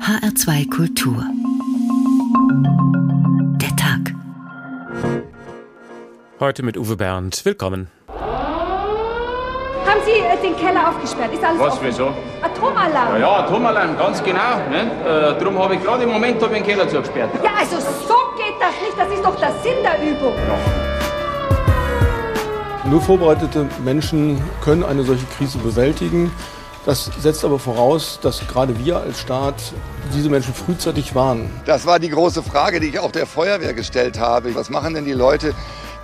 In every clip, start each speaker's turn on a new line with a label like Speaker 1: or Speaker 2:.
Speaker 1: HR2 Kultur. Der Tag.
Speaker 2: Heute mit Uwe Bernd. Willkommen.
Speaker 3: Haben Sie äh, den Keller aufgesperrt? Ist alles
Speaker 4: Was,
Speaker 3: offen?
Speaker 4: wieso?
Speaker 3: Atomalarm.
Speaker 4: Ja, ja, Atomalarm, ganz genau. Ne? Äh, darum habe ich gerade im Moment hab ich den Keller zugesperrt.
Speaker 3: Ja, also so geht das nicht. Das ist doch der Sinn der Übung.
Speaker 5: Nur vorbereitete Menschen können eine solche Krise bewältigen. Das setzt aber voraus, dass gerade wir als Staat diese Menschen frühzeitig warnen.
Speaker 6: Das war die große Frage, die ich auch der Feuerwehr gestellt habe. Was machen denn die Leute,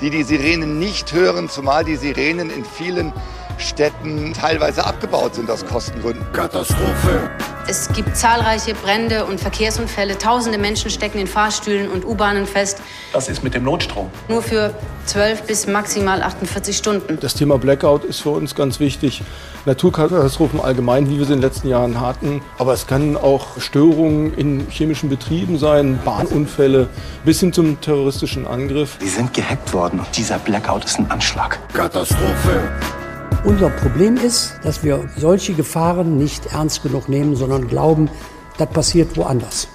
Speaker 6: die die Sirenen nicht hören, zumal die Sirenen in vielen Städten teilweise abgebaut sind aus Kostengründen?
Speaker 7: Katastrophe.
Speaker 8: Es gibt zahlreiche Brände und Verkehrsunfälle. Tausende Menschen stecken in Fahrstühlen und U-Bahnen fest.
Speaker 7: Was ist mit dem Notstrom?
Speaker 8: Nur für 12 bis maximal 48 Stunden.
Speaker 5: Das Thema Blackout ist für uns ganz wichtig. Naturkatastrophen allgemein, wie wir sie in den letzten Jahren hatten. Aber es kann auch Störungen in chemischen Betrieben sein, Bahnunfälle bis hin zum terroristischen Angriff.
Speaker 9: Wir sind gehackt worden und dieser Blackout ist ein Anschlag.
Speaker 7: Katastrophe.
Speaker 10: Unser Problem ist, dass wir solche Gefahren nicht ernst genug nehmen, sondern glauben, das passiert woanders.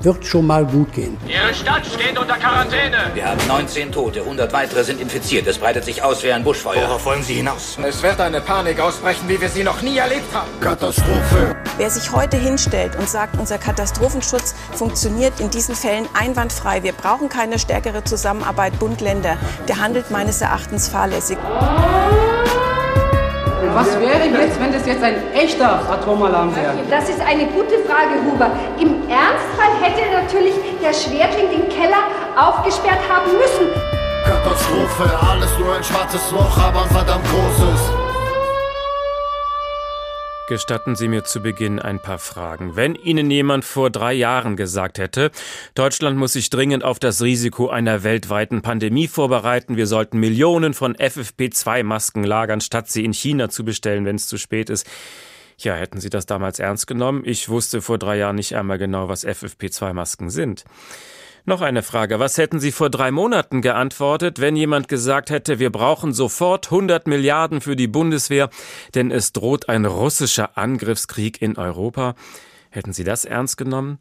Speaker 10: Wird schon mal gut gehen.
Speaker 11: Ihre Stadt steht unter Quarantäne.
Speaker 12: Wir haben 19 Tote, 100 weitere sind infiziert. Es breitet sich aus wie ein Buschfeuer.
Speaker 9: Worauf wollen Sie hinaus?
Speaker 11: Es wird eine Panik ausbrechen, wie wir sie noch nie erlebt haben.
Speaker 7: Katastrophe.
Speaker 13: Wer sich heute hinstellt und sagt, unser Katastrophenschutz funktioniert in diesen Fällen einwandfrei, wir brauchen keine stärkere Zusammenarbeit Bund-Länder, der handelt meines Erachtens fahrlässig.
Speaker 14: Was wäre jetzt, wenn das jetzt ein echter Atomalarm wäre?
Speaker 3: Das ist eine gute Frage, Huber. Im Ernstfall hätte natürlich der Schwertling den Keller aufgesperrt haben müssen.
Speaker 7: Katastrophe. Alles nur ein schwarzes Loch, aber ein verdammt großes.
Speaker 2: Gestatten Sie mir zu Beginn ein paar Fragen. Wenn Ihnen jemand vor drei Jahren gesagt hätte, Deutschland muss sich dringend auf das Risiko einer weltweiten Pandemie vorbereiten, wir sollten Millionen von FFP2-Masken lagern, statt sie in China zu bestellen, wenn es zu spät ist. Ja, hätten Sie das damals ernst genommen? Ich wusste vor drei Jahren nicht einmal genau, was FFP2-Masken sind. Noch eine Frage. Was hätten Sie vor drei Monaten geantwortet, wenn jemand gesagt hätte, wir brauchen sofort 100 Milliarden für die Bundeswehr, denn es droht ein russischer Angriffskrieg in Europa? Hätten Sie das ernst genommen?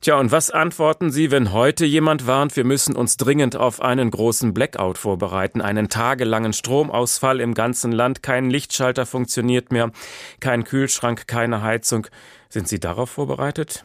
Speaker 2: Tja, und was antworten Sie, wenn heute jemand warnt, wir müssen uns dringend auf einen großen Blackout vorbereiten, einen tagelangen Stromausfall im ganzen Land, kein Lichtschalter funktioniert mehr, kein Kühlschrank, keine Heizung. Sind Sie darauf vorbereitet?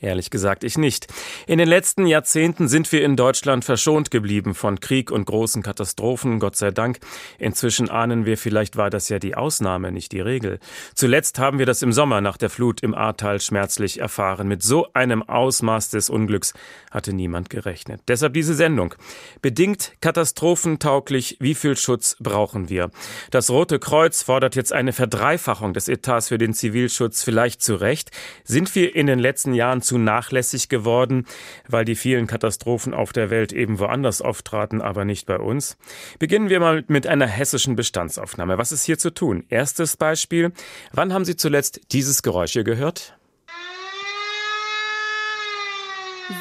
Speaker 2: Ehrlich gesagt, ich nicht. In den letzten Jahrzehnten sind wir in Deutschland verschont geblieben von Krieg und großen Katastrophen, Gott sei Dank. Inzwischen ahnen wir, vielleicht war das ja die Ausnahme, nicht die Regel. Zuletzt haben wir das im Sommer nach der Flut im Ahrtal schmerzlich erfahren. Mit so einem Ausmaß des Unglücks hatte niemand gerechnet. Deshalb diese Sendung. Bedingt katastrophentauglich, wie viel Schutz brauchen wir? Das Rote Kreuz fordert jetzt eine Verdreifachung des Etats für den Zivilschutz, vielleicht zu Recht. Sind wir in den letzten Jahren zu nachlässig geworden, weil die vielen Katastrophen auf der Welt eben woanders auftraten, aber nicht bei uns. Beginnen wir mal mit einer hessischen Bestandsaufnahme. Was ist hier zu tun? Erstes Beispiel. Wann haben Sie zuletzt dieses Geräusch hier gehört?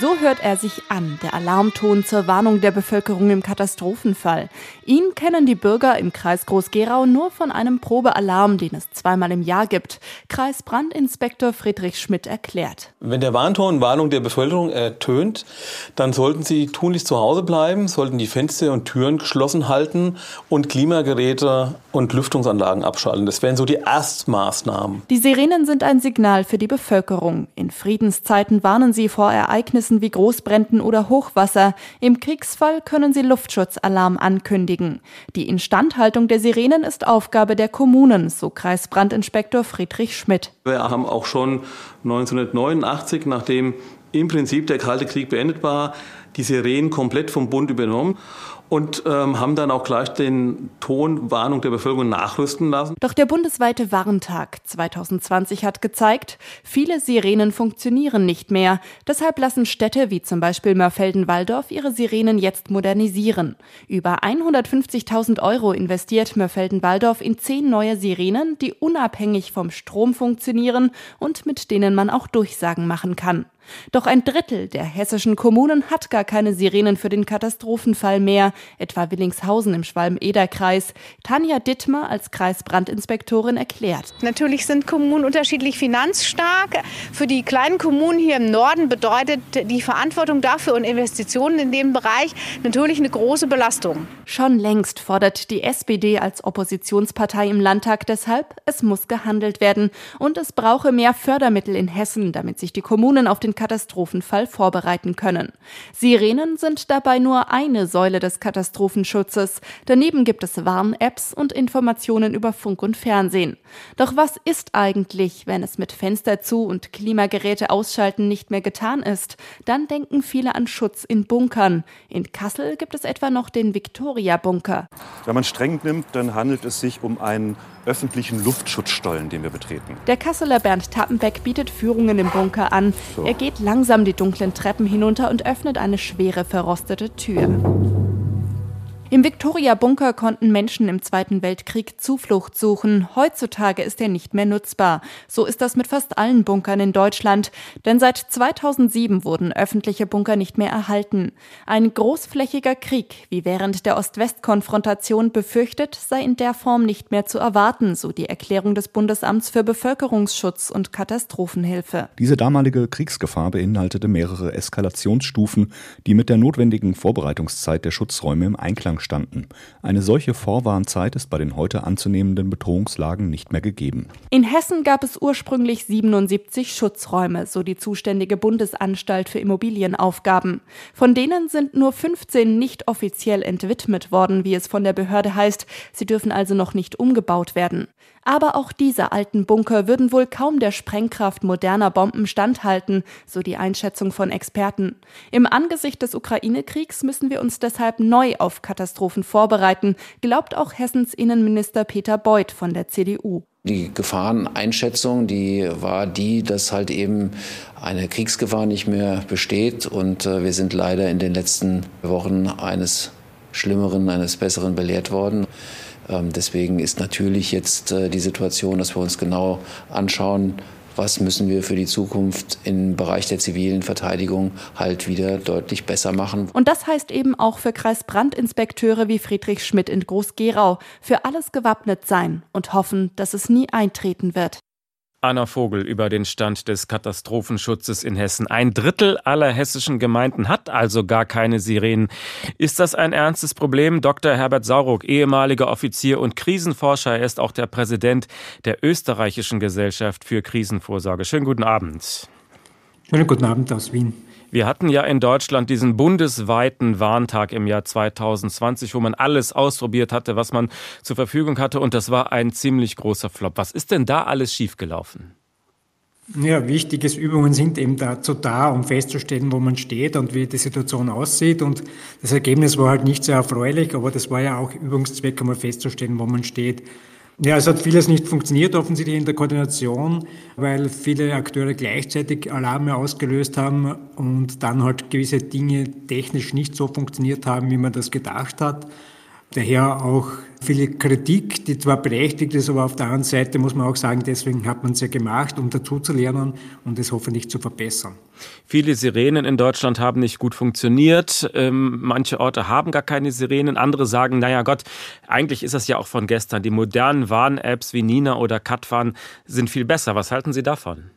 Speaker 15: So hört er sich an, der Alarmton zur Warnung der Bevölkerung im Katastrophenfall. Ihn kennen die Bürger im Kreis Groß-Gerau nur von einem Probealarm, den es zweimal im Jahr gibt. Kreisbrandinspektor Friedrich Schmidt erklärt.
Speaker 16: Wenn der Warnton Warnung der Bevölkerung ertönt, dann sollten Sie tunlichst zu Hause bleiben, sollten die Fenster und Türen geschlossen halten und Klimageräte und Lüftungsanlagen abschalten. Das wären so die Erstmaßnahmen.
Speaker 15: Die Sirenen sind ein Signal für die Bevölkerung. In Friedenszeiten warnen sie vor Ereignissen wie Großbränden oder Hochwasser. Im Kriegsfall können sie Luftschutzalarm ankündigen. Die Instandhaltung der Sirenen ist Aufgabe der Kommunen, so Kreisbrandinspektor Friedrich Schmidt.
Speaker 16: Wir haben auch schon 1989, nachdem im Prinzip der Kalte Krieg beendet war, die Sirenen komplett vom Bund übernommen und ähm, haben dann auch gleich den Ton Warnung der Bevölkerung nachrüsten lassen.
Speaker 15: Doch der bundesweite Warntag 2020 hat gezeigt, viele Sirenen funktionieren nicht mehr. Deshalb lassen Städte wie zum Beispiel Mörfelden-Walldorf ihre Sirenen jetzt modernisieren. Über 150.000 Euro investiert Mörfelden-Walldorf in zehn neue Sirenen, die unabhängig vom Strom funktionieren und mit denen man auch Durchsagen machen kann. Doch ein Drittel der hessischen Kommunen hat gar keine Sirenen für den Katastrophenfall mehr, etwa Willingshausen im Schwalm-Eder-Kreis. Tanja Dittmer als Kreisbrandinspektorin erklärt.
Speaker 17: Natürlich sind Kommunen unterschiedlich finanzstark. Für die kleinen Kommunen hier im Norden bedeutet die Verantwortung dafür und Investitionen in dem Bereich natürlich eine große Belastung.
Speaker 15: Schon längst fordert die SPD als Oppositionspartei im Landtag deshalb, es muss gehandelt werden und es brauche mehr Fördermittel in Hessen, damit sich die Kommunen auf den Katastrophenfall vorbereiten können. Sirenen sind dabei nur eine Säule des Katastrophenschutzes. Daneben gibt es Warn-Apps und Informationen über Funk und Fernsehen. Doch was ist eigentlich, wenn es mit Fenster zu und Klimageräte ausschalten nicht mehr getan ist? Dann denken viele an Schutz in Bunkern. In Kassel gibt es etwa noch den Victoria-Bunker.
Speaker 18: Wenn man streng nimmt, dann handelt es sich um einen öffentlichen Luftschutzstollen, den wir betreten.
Speaker 15: Der Kasseler Bernd Tappenbeck bietet Führungen im Bunker an. So. Er geht langsam die dunklen Treppen hinunter und öffnet eine schwere verrostete Tür. Im Victoria-Bunker konnten Menschen im Zweiten Weltkrieg Zuflucht suchen. Heutzutage ist er nicht mehr nutzbar. So ist das mit fast allen Bunkern in Deutschland. Denn seit 2007 wurden öffentliche Bunker nicht mehr erhalten. Ein großflächiger Krieg, wie während der Ost-West-Konfrontation befürchtet, sei in der Form nicht mehr zu erwarten, so die Erklärung des Bundesamts für Bevölkerungsschutz und Katastrophenhilfe.
Speaker 19: Diese damalige Kriegsgefahr beinhaltete mehrere Eskalationsstufen, die mit der notwendigen Vorbereitungszeit der Schutzräume im Einklang Anfang standen. Eine solche Vorwarnzeit ist bei den heute anzunehmenden Bedrohungslagen nicht mehr gegeben.
Speaker 15: In Hessen gab es ursprünglich 77 Schutzräume, so die zuständige Bundesanstalt für Immobilienaufgaben. Von denen sind nur 15 nicht offiziell entwidmet worden, wie es von der Behörde heißt. Sie dürfen also noch nicht umgebaut werden. Aber auch diese alten Bunker würden wohl kaum der Sprengkraft moderner Bomben standhalten, so die Einschätzung von Experten. Im Angesicht des Ukraine-Kriegs müssen wir uns deshalb neu auf Katastrophen vorbereiten, glaubt auch Hessens Innenminister Peter Beuth von der CDU.
Speaker 20: Die Gefahreneinschätzung, die war die, dass halt eben eine Kriegsgefahr nicht mehr besteht. Und äh, wir sind leider in den letzten Wochen eines Schlimmeren, eines Besseren belehrt worden. Ähm, deswegen ist natürlich jetzt äh, die Situation, dass wir uns genau anschauen, was müssen wir für die Zukunft im Bereich der zivilen Verteidigung halt wieder deutlich besser machen.
Speaker 15: Und das heißt eben auch für Kreisbrandinspekteure wie Friedrich Schmidt in Groß-Gerau, für alles gewappnet sein und hoffen, dass es nie eintreten wird.
Speaker 2: Anna Vogel über den Stand des Katastrophenschutzes in Hessen. Ein Drittel aller hessischen Gemeinden hat also gar keine Sirenen. Ist das ein ernstes Problem? Dr. Herbert Sauruck, ehemaliger Offizier und Krisenforscher, er ist auch der Präsident der österreichischen Gesellschaft für Krisenvorsorge. Schönen guten Abend.
Speaker 21: Schönen guten Abend aus Wien.
Speaker 2: Wir hatten ja in Deutschland diesen bundesweiten Warntag im Jahr 2020, wo man alles ausprobiert hatte, was man zur Verfügung hatte. Und das war ein ziemlich großer Flop. Was ist denn da alles schiefgelaufen?
Speaker 21: Ja, wichtige Übungen sind eben dazu da, um festzustellen, wo man steht und wie die Situation aussieht. Und das Ergebnis war halt nicht sehr erfreulich, aber das war ja auch Übungszweck, einmal festzustellen, wo man steht. Ja, es hat vieles nicht funktioniert, offensichtlich in der Koordination, weil viele Akteure gleichzeitig Alarme ausgelöst haben und dann halt gewisse Dinge technisch nicht so funktioniert haben, wie man das gedacht hat. Daher auch viele Kritik, die zwar berechtigt ist, aber auf der anderen Seite muss man auch sagen, deswegen hat man es ja gemacht, um dazu zu lernen und es hoffentlich zu verbessern.
Speaker 2: Viele Sirenen in Deutschland haben nicht gut funktioniert. Ähm, manche Orte haben gar keine Sirenen. Andere sagen, naja Gott, eigentlich ist das ja auch von gestern. Die modernen Warn-Apps wie Nina oder Katwan sind viel besser. Was halten Sie davon?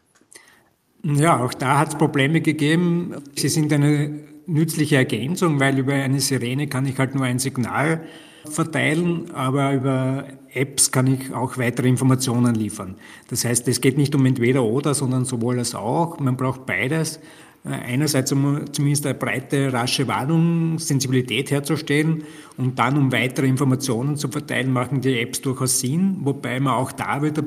Speaker 21: Ja, auch da hat es Probleme gegeben. Sie sind eine nützliche Ergänzung, weil über eine Sirene kann ich halt nur ein Signal verteilen, aber über Apps kann ich auch weitere Informationen liefern. Das heißt, es geht nicht um entweder oder, sondern sowohl als auch. Man braucht beides. Äh, einerseits um zumindest eine breite, rasche Warnung, Sensibilität herzustellen und dann um weitere Informationen zu verteilen, machen die Apps durchaus Sinn, wobei man auch da wieder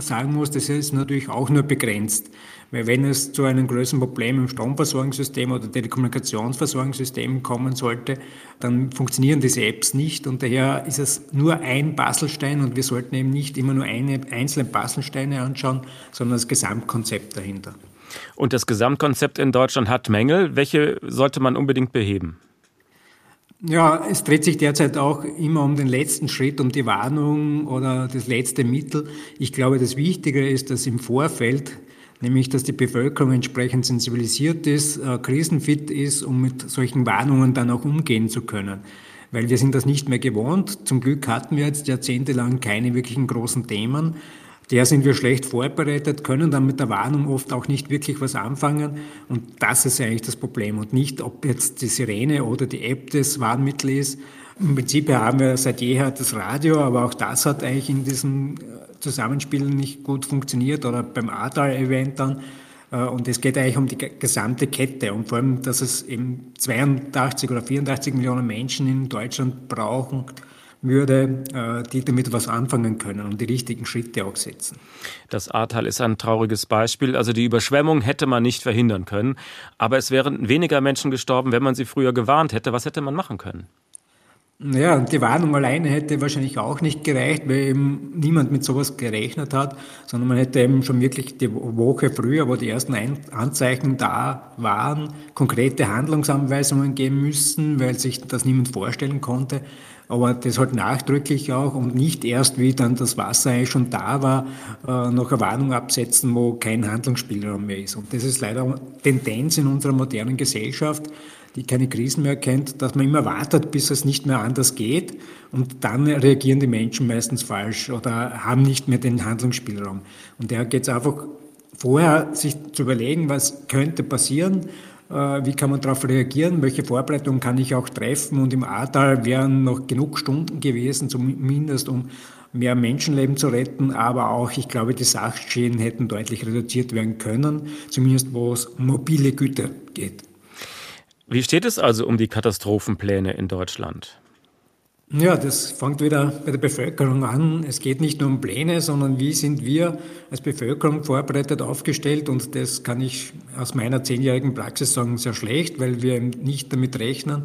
Speaker 21: sagen muss, das ist natürlich auch nur begrenzt. Weil wenn es zu einem größeren Problem im Stromversorgungssystem oder Telekommunikationsversorgungssystem kommen sollte, dann funktionieren diese Apps nicht und daher ist es nur ein Puzzlestein und wir sollten eben nicht immer nur eine einzelne Puzzlesteine anschauen, sondern das Gesamtkonzept dahinter.
Speaker 2: Und das Gesamtkonzept in Deutschland hat Mängel. Welche sollte man unbedingt beheben?
Speaker 21: Ja, es dreht sich derzeit auch immer um den letzten Schritt, um die Warnung oder das letzte Mittel. Ich glaube, das Wichtige ist, dass im Vorfeld nämlich dass die Bevölkerung entsprechend sensibilisiert ist, äh, krisenfit ist, um mit solchen Warnungen dann auch umgehen zu können. Weil wir sind das nicht mehr gewohnt. Zum Glück hatten wir jetzt jahrzehntelang keine wirklichen großen Themen. Der sind wir schlecht vorbereitet, können dann mit der Warnung oft auch nicht wirklich was anfangen. Und das ist eigentlich das Problem. Und nicht, ob jetzt die Sirene oder die App das Warnmittel ist. Im Prinzip haben wir seit jeher das Radio, aber auch das hat eigentlich in diesem Zusammenspiel nicht gut funktioniert oder beim Ahrtal-Event dann. Äh, und es geht eigentlich um die gesamte Kette und vor allem, dass es eben 82 oder 84 Millionen Menschen in Deutschland brauchen, würde, äh, die damit was anfangen können und die richtigen Schritte auch setzen.
Speaker 2: Das Ahrtal ist ein trauriges Beispiel. Also die Überschwemmung hätte man nicht verhindern können, aber es wären weniger Menschen gestorben, wenn man sie früher gewarnt hätte. Was hätte man machen können?
Speaker 21: Ja, und die Warnung alleine hätte wahrscheinlich auch nicht gereicht, weil eben niemand mit sowas gerechnet hat, sondern man hätte eben schon wirklich die Woche früher, wo die ersten Anzeichen da waren, konkrete Handlungsanweisungen geben müssen, weil sich das niemand vorstellen konnte aber das halt nachdrücklich auch und nicht erst, wie dann das Wasser eigentlich schon da war, äh, noch eine Warnung absetzen, wo kein Handlungsspielraum mehr ist. Und das ist leider Tendenz in unserer modernen Gesellschaft, die keine Krisen mehr kennt, dass man immer wartet, bis es nicht mehr anders geht und dann reagieren die Menschen meistens falsch oder haben nicht mehr den Handlungsspielraum. Und da geht es einfach vorher, sich zu überlegen, was könnte passieren äh, wie kann man darauf reagieren, welche Vorbereitungen kann ich auch treffen. Und im Ahrtal wären noch genug Stunden gewesen, zumindest um mehr Menschenleben zu retten, aber auch, ich glaube, die Sachschäden hätten deutlich reduziert werden können, zumindest wo es mobile Güter geht.
Speaker 2: Wie steht es also um die Katastrophenpläne in Deutschland?
Speaker 21: Ja, das fängt wieder bei der Bevölkerung an. Es geht nicht nur um Pläne, sondern wie sind wir als Bevölkerung vorbereitet aufgestellt. Und das kann ich aus meiner zehnjährigen Praxis sagen, sehr schlecht, weil wir nicht damit rechnen.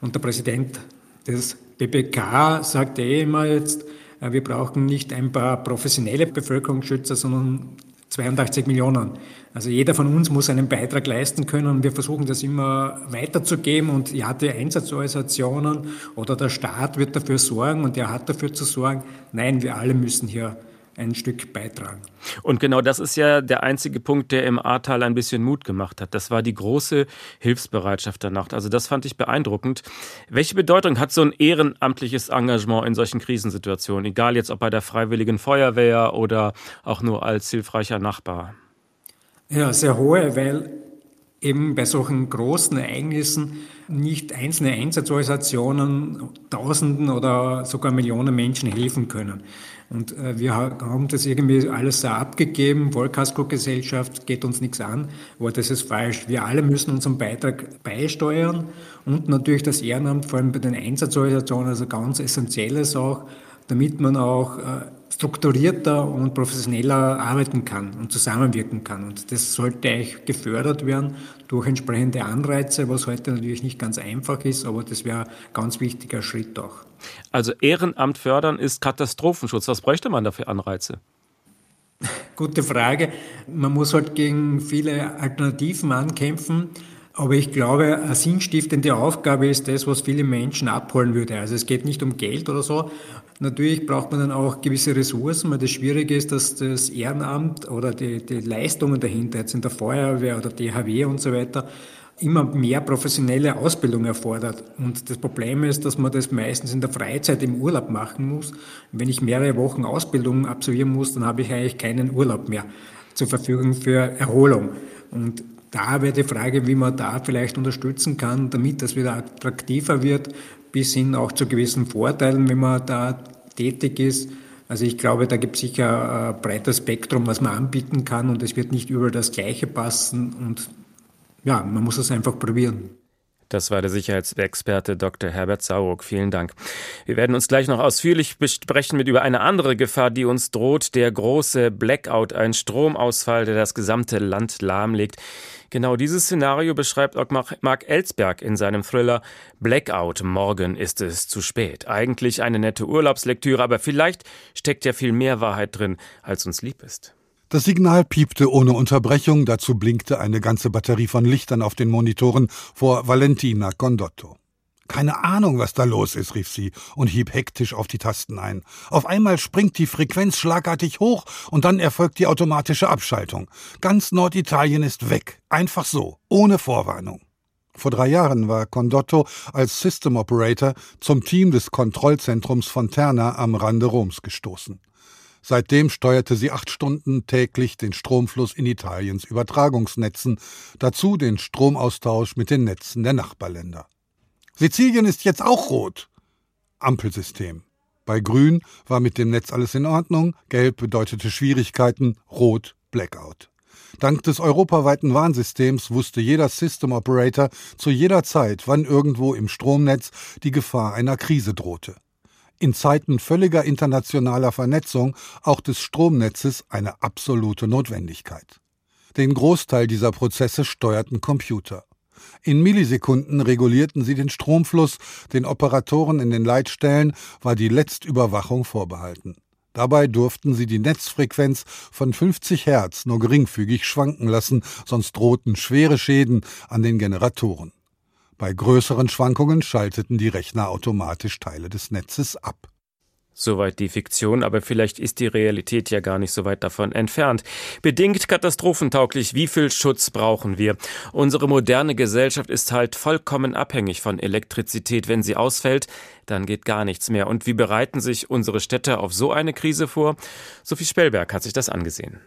Speaker 21: Und der Präsident des BBK sagt eh immer jetzt, äh, wir brauchen nicht ein paar professionelle Bevölkerungsschützer, sondern 82 Millionen. Also jeder von uns muss einen Beitrag leisten können und wir versuchen das immer weiterzugeben und ja, die Einsatzorganisationen oder der Staat wird dafür sorgen und er hat dafür zu sorgen. Nein, wir alle müssen hier ein Stück beitragen.
Speaker 2: Und genau das ist ja der einzige Punkt, der im Ahrtal ein bisschen Mut gemacht hat. Das war die große Hilfsbereitschaft der Nacht. Also das fand ich beeindruckend. Welche Bedeutung hat so ein ehrenamtliches Engagement in solchen Krisensituationen, egal jetzt ob bei der Freiwilligen Feuerwehr oder auch nur als hilfreicher Nachbar?
Speaker 21: Ja, sehr hohe, weil eben bei solchen großen Ereignissen nicht einzelne Einsatzorganisationen Tausenden oder sogar Millionen Menschen helfen können. Und äh, wir haben das irgendwie alles so abgegeben. Vollkasko-Gesellschaft geht uns nichts an, aber das ist falsch. Wir alle müssen unseren Beitrag beisteuern und natürlich das Ehrenamt, vor allem bei den Einsatzorganisationen, also ganz essentielles auch, damit man auch äh, strukturierter und professioneller arbeiten kann und zusammenwirken kann. Und das sollte eigentlich gefördert werden durch entsprechende Anreize, was heute natürlich nicht ganz einfach ist, aber das wäre ein ganz wichtiger Schritt auch.
Speaker 2: Also Ehrenamt fördern ist Katastrophenschutz. Was bräuchte man dafür Anreize?
Speaker 21: Gute Frage. Man muss halt gegen viele Alternativen ankämpfen. Aber ich glaube, eine sinnstiftende Aufgabe ist das, was viele Menschen abholen würde. Also es geht nicht um Geld oder so. Natürlich braucht man dann auch gewisse Ressourcen, weil das Schwierige ist, dass das Ehrenamt oder die, die Leistungen dahinter, jetzt in der Feuerwehr oder DHW und so weiter, immer mehr professionelle Ausbildung erfordert. Und das Problem ist, dass man das meistens in der Freizeit im Urlaub machen muss. wenn ich mehrere Wochen Ausbildung absolvieren muss, dann habe ich eigentlich keinen Urlaub mehr zur Verfügung für Erholung. Und da wäre die Frage, wie man da vielleicht unterstützen kann, damit das wieder attraktiver wird, bis hin auch zu gewissen Vorteilen, wenn man da tätig ist. Also ich glaube, da gibt es sicher ein breites Spektrum, was man anbieten kann und es wird nicht überall das Gleiche passen und ja, man muss es einfach probieren.
Speaker 2: Das war der Sicherheitsexperte Dr. Herbert Sauruck. Vielen Dank. Wir werden uns gleich noch ausführlich besprechen mit über eine andere Gefahr, die uns droht, der große Blackout, ein Stromausfall, der das gesamte Land lahmlegt. Genau dieses Szenario beschreibt auch Mark Ellsberg in seinem Thriller Blackout. Morgen ist es zu spät. Eigentlich eine nette Urlaubslektüre, aber vielleicht steckt ja viel mehr Wahrheit drin, als uns lieb ist.
Speaker 22: Das Signal piepte ohne Unterbrechung, dazu blinkte eine ganze Batterie von Lichtern auf den Monitoren vor Valentina Condotto. Keine Ahnung, was da los ist, rief sie und hieb hektisch auf die Tasten ein. Auf einmal springt die Frequenz schlagartig hoch und dann erfolgt die automatische Abschaltung. Ganz Norditalien ist weg. Einfach so, ohne Vorwarnung. Vor drei Jahren war Condotto als System Operator zum Team des Kontrollzentrums von Terna am Rande Roms gestoßen. Seitdem steuerte sie acht Stunden täglich den Stromfluss in Italiens Übertragungsnetzen, dazu den Stromaustausch mit den Netzen der Nachbarländer. Sizilien ist jetzt auch rot. Ampelsystem. Bei Grün war mit dem Netz alles in Ordnung, Gelb bedeutete Schwierigkeiten, Rot Blackout. Dank des europaweiten Warnsystems wusste jeder System Operator zu jeder Zeit, wann irgendwo im Stromnetz die Gefahr einer Krise drohte. In Zeiten völliger internationaler Vernetzung auch des Stromnetzes eine absolute Notwendigkeit. Den Großteil dieser Prozesse steuerten Computer. In Millisekunden regulierten sie den Stromfluss, den Operatoren in den Leitstellen war die Letztüberwachung vorbehalten. Dabei durften sie die Netzfrequenz von 50 Hertz nur geringfügig schwanken lassen, sonst drohten schwere Schäden an den Generatoren. Bei größeren Schwankungen schalteten die Rechner automatisch Teile des Netzes ab.
Speaker 2: Soweit die Fiktion, aber vielleicht ist die Realität ja gar nicht so weit davon entfernt. Bedingt katastrophentauglich, wie viel Schutz brauchen wir? Unsere moderne Gesellschaft ist halt vollkommen abhängig von Elektrizität. Wenn sie ausfällt, dann geht gar nichts mehr. Und wie bereiten sich unsere Städte auf so eine Krise vor? Sophie Spellberg hat sich das angesehen.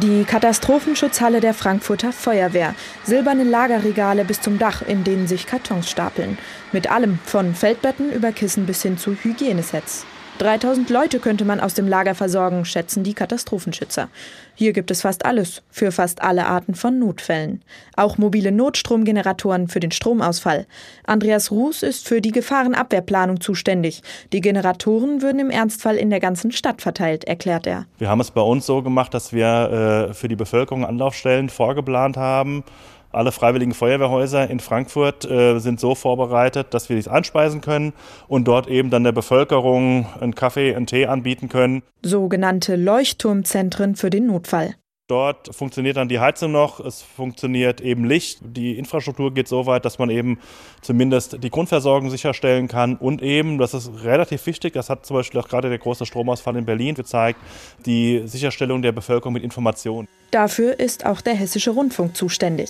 Speaker 23: Die Katastrophenschutzhalle der Frankfurter Feuerwehr. Silberne Lagerregale bis zum Dach, in denen sich Kartons stapeln. Mit allem, von Feldbetten über Kissen bis hin zu Hygienesets. 3000 Leute könnte man aus dem Lager versorgen, schätzen die Katastrophenschützer. Hier gibt es fast alles für fast alle Arten von Notfällen. Auch mobile Notstromgeneratoren für den Stromausfall. Andreas Ruß ist für die Gefahrenabwehrplanung zuständig. Die Generatoren würden im Ernstfall in der ganzen Stadt verteilt, erklärt er.
Speaker 24: Wir haben es bei uns so gemacht, dass wir äh, für die Bevölkerung Anlaufstellen vorgeplant haben alle freiwilligen Feuerwehrhäuser in Frankfurt äh, sind so vorbereitet, dass wir dies einspeisen können und dort eben dann der Bevölkerung einen Kaffee, einen Tee anbieten können.
Speaker 23: Sogenannte Leuchtturmzentren für den Notfall.
Speaker 24: Dort funktioniert dann die Heizung noch, es funktioniert eben Licht. Die Infrastruktur geht so weit, dass man eben zumindest die Grundversorgung sicherstellen kann und eben, das ist relativ wichtig, das hat zum Beispiel auch gerade der große Stromausfall in Berlin gezeigt, die Sicherstellung der Bevölkerung mit Informationen.
Speaker 23: Dafür ist auch der Hessische Rundfunk zuständig.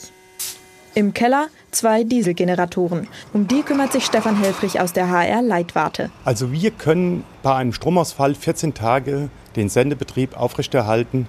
Speaker 23: Im Keller zwei Dieselgeneratoren. Um die kümmert sich Stefan Helfrich aus der HR Leitwarte.
Speaker 25: Also wir können bei einem Stromausfall 14 Tage den Sendebetrieb aufrechterhalten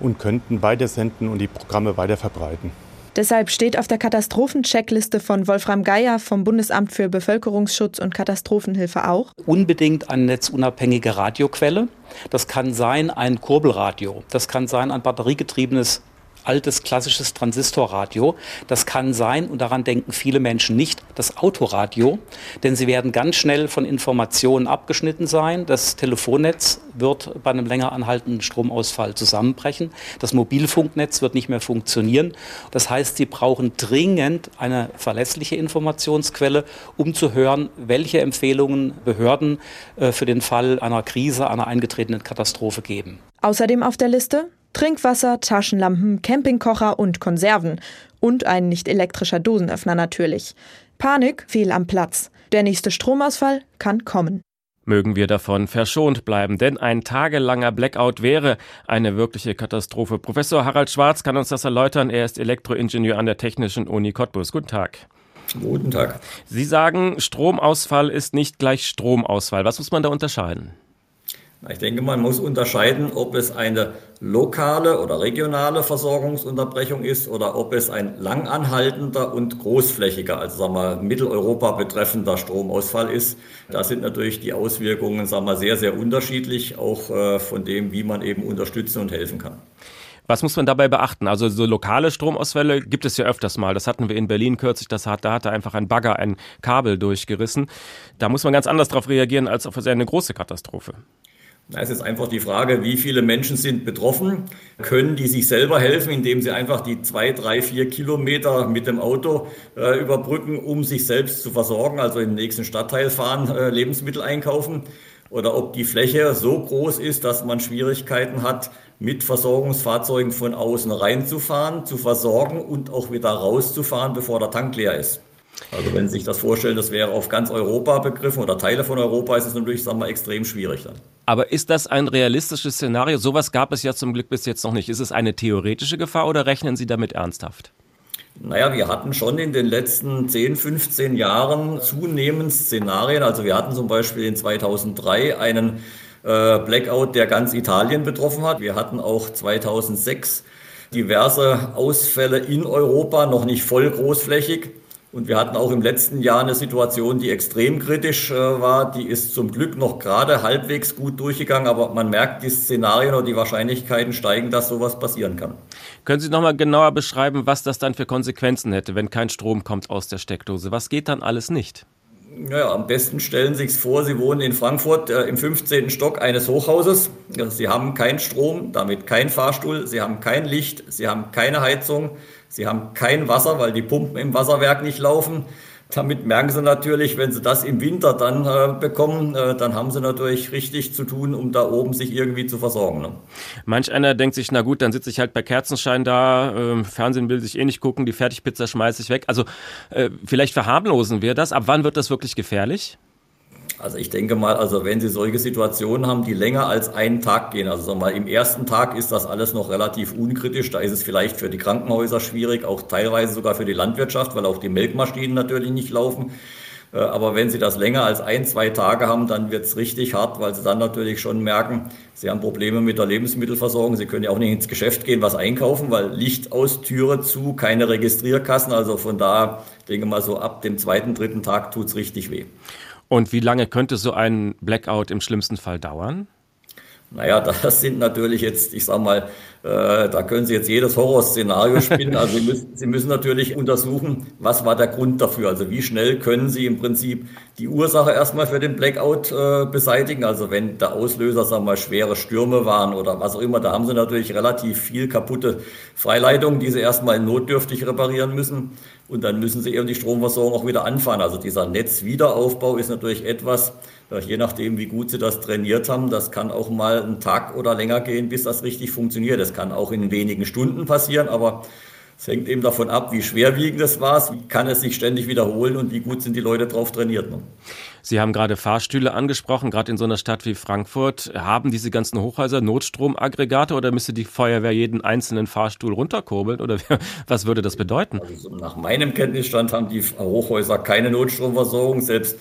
Speaker 25: und könnten weiter senden und die Programme weiter verbreiten.
Speaker 23: Deshalb steht auf der Katastrophencheckliste von Wolfram Geier vom Bundesamt für Bevölkerungsschutz und Katastrophenhilfe auch.
Speaker 26: Unbedingt eine netzunabhängige Radioquelle. Das kann sein ein Kurbelradio. Das kann sein ein batteriegetriebenes altes klassisches Transistorradio. Das kann sein, und daran denken viele Menschen nicht, das Autoradio, denn sie werden ganz schnell von Informationen abgeschnitten sein. Das Telefonnetz wird bei einem länger anhaltenden Stromausfall zusammenbrechen. Das Mobilfunknetz wird nicht mehr funktionieren. Das heißt, sie brauchen dringend eine verlässliche Informationsquelle, um zu hören, welche Empfehlungen Behörden äh, für den Fall einer Krise, einer eingetretenen Katastrophe geben.
Speaker 23: Außerdem auf der Liste Trinkwasser, Taschenlampen, Campingkocher und Konserven. Und ein nicht elektrischer Dosenöffner natürlich. Panik fehl am Platz. Der nächste Stromausfall kann kommen.
Speaker 2: Mögen wir davon verschont bleiben, denn ein tagelanger Blackout wäre eine wirkliche Katastrophe. Professor Harald Schwarz kann uns das erläutern. Er ist Elektroingenieur an der Technischen Uni Cottbus. Guten Tag.
Speaker 27: Guten Tag.
Speaker 2: Sie sagen, Stromausfall ist nicht gleich Stromausfall. Was muss man da unterscheiden?
Speaker 27: Ich denke, man muss unterscheiden, ob es eine lokale oder regionale Versorgungsunterbrechung ist oder ob es ein langanhaltender und großflächiger, also sagen wir, Mitteleuropa betreffender Stromausfall ist. Da sind natürlich die Auswirkungen sagen wir, sehr, sehr unterschiedlich, auch äh, von dem, wie man eben unterstützen und helfen kann.
Speaker 2: Was muss man dabei beachten? Also so lokale Stromausfälle gibt es ja öfters mal. Das hatten wir in Berlin kürzlich. Das hat, da hatte einfach ein Bagger ein Kabel durchgerissen. Da muss man ganz anders darauf reagieren als auf eine große Katastrophe.
Speaker 27: Es ist einfach die Frage, wie viele Menschen sind betroffen? Können die sich selber helfen, indem sie einfach die zwei, drei, vier Kilometer mit dem Auto äh, überbrücken, um sich selbst zu versorgen, also im nächsten Stadtteil fahren, äh, Lebensmittel einkaufen? Oder ob die Fläche so groß ist, dass man Schwierigkeiten hat, mit Versorgungsfahrzeugen von außen reinzufahren, zu versorgen und auch wieder rauszufahren, bevor der Tank leer ist. Also wenn Sie sich das vorstellen, das wäre auf ganz Europa begriffen oder Teile von Europa, ist es natürlich, sagen wir, extrem schwierig dann.
Speaker 2: Aber ist das ein realistisches Szenario? Sowas gab es ja zum Glück bis jetzt noch nicht. Ist es eine theoretische Gefahr oder rechnen Sie damit ernsthaft?
Speaker 27: Naja, wir hatten schon in den letzten 10, 15 Jahren zunehmend Szenarien. Also wir hatten zum Beispiel in 2003 einen äh, Blackout, der ganz Italien betroffen hat. Wir hatten auch 2006 diverse Ausfälle in Europa, noch nicht voll großflächig. Und wir hatten auch im letzten Jahr eine Situation, die extrem kritisch äh, war. Die ist zum Glück noch gerade halbwegs gut durchgegangen, aber man merkt, die Szenarien oder die Wahrscheinlichkeiten steigen, dass sowas passieren kann.
Speaker 2: Können Sie noch mal genauer beschreiben, was das dann für Konsequenzen hätte, wenn kein Strom kommt aus der Steckdose? Was geht dann alles nicht?
Speaker 27: Ja, am besten stellen Sie sich vor, Sie wohnen in Frankfurt äh, im 15. Stock eines Hochhauses. Sie haben keinen Strom, damit kein Fahrstuhl, Sie haben kein Licht, Sie haben keine Heizung, Sie haben kein Wasser, weil die Pumpen im Wasserwerk nicht laufen. Damit merken Sie natürlich, wenn Sie das im Winter dann äh, bekommen, äh, dann haben Sie natürlich richtig zu tun, um da oben sich irgendwie zu versorgen. Ne?
Speaker 2: Manch einer denkt sich, na gut, dann sitze ich halt bei Kerzenschein da, äh, Fernsehen will sich eh nicht gucken, die Fertigpizza schmeiße ich weg. Also äh, vielleicht verharmlosen wir das. Ab wann wird das wirklich gefährlich?
Speaker 27: Also ich denke mal, also wenn Sie solche Situationen haben, die länger als einen Tag gehen, also sagen wir mal, im ersten Tag ist das alles noch relativ unkritisch, da ist es vielleicht für die Krankenhäuser schwierig, auch teilweise sogar für die Landwirtschaft, weil auch die Melkmaschinen natürlich nicht laufen. Äh, aber wenn Sie das länger als ein, zwei Tage haben, dann wird es richtig hart, weil Sie dann natürlich schon merken, Sie haben Probleme mit der Lebensmittelversorgung. Sie können ja auch nicht ins Geschäft gehen, was einkaufen, weil Licht aus, Türe zu, keine Registrierkassen. Also von da, denke mal so ab dem zweiten, dritten Tag tut es richtig weh.
Speaker 2: Und wie lange könnte so ein Blackout im schlimmsten Fall dauern?
Speaker 27: Naja, das sind natürlich jetzt, ich sag mal, äh, da können Sie jetzt jedes Horrorszenario spinnen. Also Sie müssen, Sie müssen natürlich untersuchen, was war der Grund dafür. Also wie schnell können Sie im Prinzip die Ursache erstmal für den Blackout äh, beseitigen. Also wenn der Auslöser, sagen wir mal, schwere Stürme waren oder was auch immer, da haben Sie natürlich relativ viel kaputte Freileitungen, die Sie erstmal notdürftig reparieren müssen. Und dann müssen Sie eben die Stromversorgung auch wieder anfahren. Also dieser Netzwiederaufbau ist natürlich etwas, je nachdem, wie gut Sie das trainiert haben, das kann auch mal einen Tag oder länger gehen, bis das richtig funktioniert. Das kann auch in wenigen Stunden passieren, aber es hängt eben davon ab, wie schwerwiegend es war, wie kann es sich ständig wiederholen und wie gut sind die Leute darauf trainiert. Ne?
Speaker 2: Sie haben gerade Fahrstühle angesprochen, gerade in so einer Stadt wie Frankfurt. Haben diese ganzen Hochhäuser Notstromaggregate oder müsste die Feuerwehr jeden einzelnen Fahrstuhl runterkurbeln oder was würde das bedeuten?
Speaker 27: Also nach meinem Kenntnisstand haben die Hochhäuser keine Notstromversorgung, selbst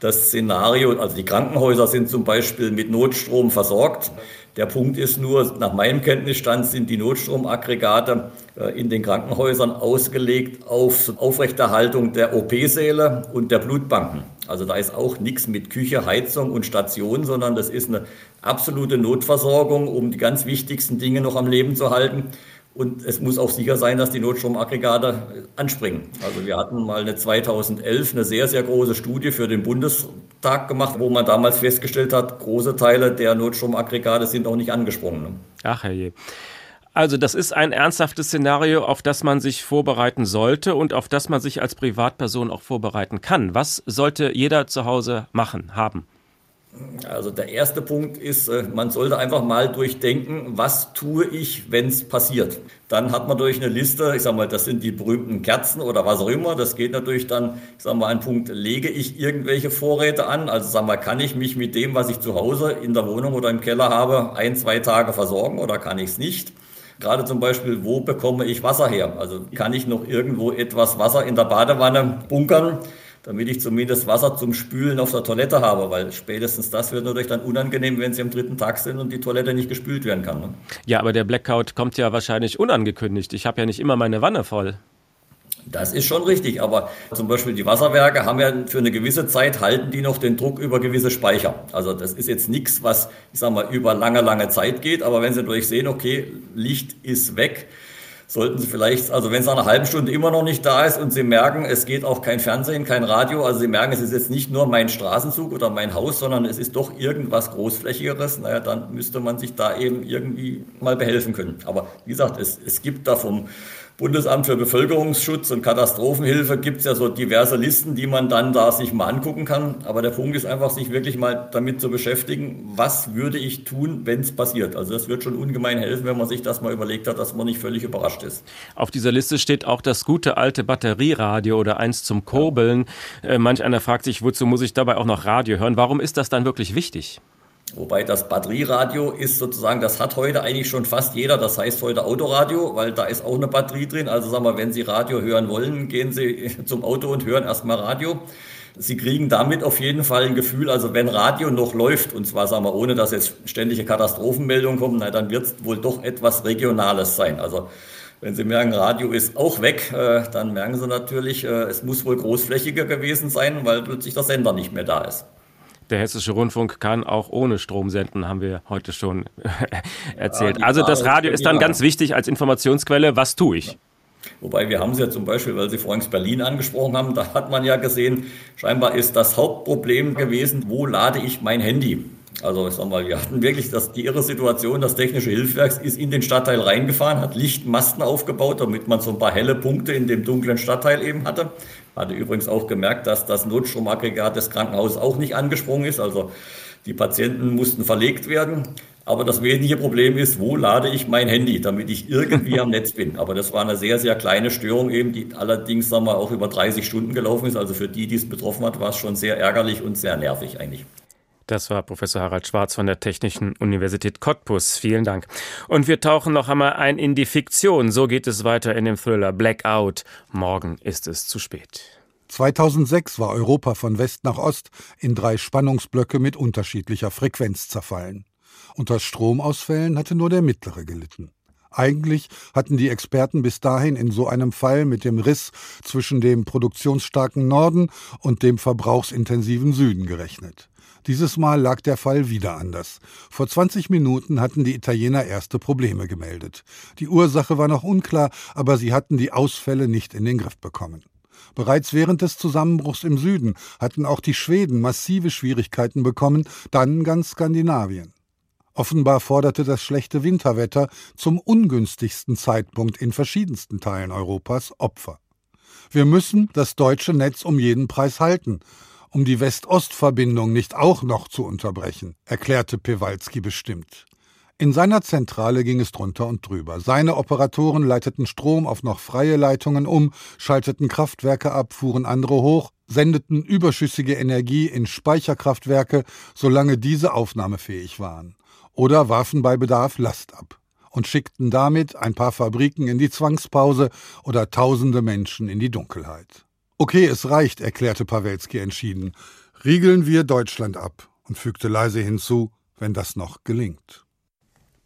Speaker 27: das Szenario, also die Krankenhäuser sind zum Beispiel mit Notstrom versorgt. Der Punkt ist nur, nach meinem Kenntnisstand sind die Notstromaggregate äh, in den Krankenhäusern ausgelegt auf Aufrechterhaltung der OP-Säle und der Blutbanken. Also da ist auch nichts mit Küche, Heizung und Station, sondern das ist eine absolute Notversorgung, um die ganz wichtigsten Dinge noch am Leben zu halten. Und es muss auch sicher sein, dass die Notstromaggregate anspringen. Also wir hatten mal eine 2011 eine sehr, sehr große Studie für den Bundestag gemacht, wo man damals festgestellt hat, große Teile der Notstromaggregate sind auch nicht angesprungen.
Speaker 2: Ach herrje. Also das ist ein ernsthaftes Szenario, auf das man sich vorbereiten sollte und auf das man sich als Privatperson auch vorbereiten kann. Was sollte jeder zu Hause machen, haben?
Speaker 27: Also der erste Punkt ist, äh, man sollte einfach mal durchdenken, was tue ich, wenn es passiert. Dann hat man durch eine Liste, ich sage mal, das sind die berühmten Kerzen oder was auch immer. Das geht natürlich dann, ich sage mal, ein Punkt, lege ich irgendwelche Vorräte an? Also sag mal, kann ich mich mit dem, was ich zu Hause in der Wohnung oder im Keller habe, ein, zwei Tage versorgen oder kann ich es nicht? Gerade zum Beispiel, wo bekomme ich Wasser her? Also kann ich noch irgendwo etwas Wasser in der Badewanne bunkern? Damit ich zumindest Wasser zum Spülen auf der Toilette habe, weil spätestens das wird natürlich dann unangenehm, wenn Sie am dritten Tag sind und die Toilette nicht gespült werden kann. Ne?
Speaker 2: Ja, aber der Blackout kommt ja wahrscheinlich unangekündigt. Ich habe ja nicht immer meine Wanne voll.
Speaker 27: Das ist schon richtig, aber zum Beispiel die Wasserwerke haben ja für eine gewisse Zeit halten die noch den Druck über gewisse Speicher. Also das ist jetzt nichts, was, ich sag mal, über lange, lange Zeit geht, aber wenn Sie durch sehen, okay, Licht ist weg, sollten Sie vielleicht, also wenn es nach einer halben Stunde immer noch nicht da ist und Sie merken, es geht auch kein Fernsehen, kein Radio, also Sie merken, es ist jetzt nicht nur mein Straßenzug oder mein Haus, sondern es ist doch irgendwas Großflächigeres, naja, dann müsste man sich da eben irgendwie mal behelfen können. Aber wie gesagt, es, es gibt da vom Bundesamt für Bevölkerungsschutz und Katastrophenhilfe gibt es ja so diverse Listen, die man dann da sich mal angucken kann. Aber der Punkt ist einfach, sich wirklich mal damit zu beschäftigen, was würde ich tun, wenn es passiert. Also das wird schon ungemein helfen, wenn man sich das mal überlegt hat, dass man nicht völlig überrascht ist.
Speaker 2: Auf dieser Liste steht auch das gute alte Batterieradio oder eins zum Kurbeln. Äh, manch einer fragt sich, wozu muss ich dabei auch noch Radio hören? Warum ist das dann wirklich wichtig?
Speaker 27: Wobei das Batterieradio ist sozusagen, das hat heute eigentlich schon fast jeder. Das heißt heute Autoradio, weil da ist auch eine Batterie drin. Also sagen wir, wenn Sie Radio hören wollen, gehen Sie zum Auto und hören erstmal Radio. Sie kriegen damit auf jeden Fall ein Gefühl, also wenn Radio noch läuft, und zwar sagen wir, ohne dass jetzt ständige Katastrophenmeldungen kommen, na, dann wird es wohl doch etwas Regionales sein. Also wenn Sie merken, Radio ist auch weg, äh, dann merken Sie natürlich, äh, es muss wohl großflächiger gewesen sein, weil plötzlich der Sender nicht mehr da ist.
Speaker 2: Der Hessische Rundfunk kann auch ohne Strom senden, haben wir heute schon erzählt. Ja, also das Radio ist dann ganz wichtig als Informationsquelle. Was tue ich?
Speaker 27: Wobei wir haben es ja zum Beispiel, weil Sie vorhin Berlin angesprochen haben, da hat man ja gesehen, scheinbar ist das Hauptproblem gewesen, wo lade ich mein Handy? Also ich sag mal, wir hatten wirklich das, die irre Situation, das technische Hilfswerk ist in den Stadtteil reingefahren, hat Lichtmasten aufgebaut, damit man so ein paar helle Punkte in dem dunklen Stadtteil eben hatte. Hatte übrigens auch gemerkt, dass das Notstromaggregat des Krankenhauses auch nicht angesprungen ist. Also die Patienten mussten verlegt werden. Aber das wesentliche Problem ist, wo lade ich mein Handy, damit ich irgendwie am Netz bin. Aber das war eine sehr, sehr kleine Störung eben, die allerdings sagen wir, auch über 30 Stunden gelaufen ist. Also für die, die es betroffen hat, war es schon sehr ärgerlich und sehr nervig eigentlich.
Speaker 2: Das war Professor Harald Schwarz von der Technischen Universität Cottbus. Vielen Dank. Und wir tauchen noch einmal ein in die Fiktion. So geht es weiter in dem Thriller Blackout. Morgen ist es zu spät.
Speaker 22: 2006 war Europa von West nach Ost in drei Spannungsblöcke mit unterschiedlicher Frequenz zerfallen. Unter Stromausfällen hatte nur der mittlere gelitten. Eigentlich hatten die Experten bis dahin in so einem Fall mit dem Riss zwischen dem produktionsstarken Norden und dem verbrauchsintensiven Süden gerechnet. Dieses Mal lag der Fall wieder anders. Vor 20 Minuten hatten die Italiener erste Probleme gemeldet. Die Ursache war noch unklar, aber sie hatten die Ausfälle nicht in den Griff bekommen. Bereits während des Zusammenbruchs im Süden hatten auch die Schweden massive Schwierigkeiten bekommen, dann ganz Skandinavien. Offenbar forderte das schlechte Winterwetter zum ungünstigsten Zeitpunkt in verschiedensten Teilen Europas Opfer. Wir müssen das deutsche Netz um jeden Preis halten, um die West-Ost-Verbindung nicht auch noch zu unterbrechen, erklärte Pewalski bestimmt. In seiner Zentrale ging es drunter und drüber. Seine Operatoren leiteten Strom auf noch freie Leitungen um, schalteten Kraftwerke ab, fuhren andere hoch, sendeten überschüssige Energie in Speicherkraftwerke, solange diese aufnahmefähig waren, oder warfen bei Bedarf Last ab und schickten damit ein paar Fabriken in die Zwangspause oder tausende Menschen in die Dunkelheit. Okay, es reicht, erklärte Pawelski entschieden. Riegeln wir Deutschland ab und fügte leise hinzu, wenn das noch gelingt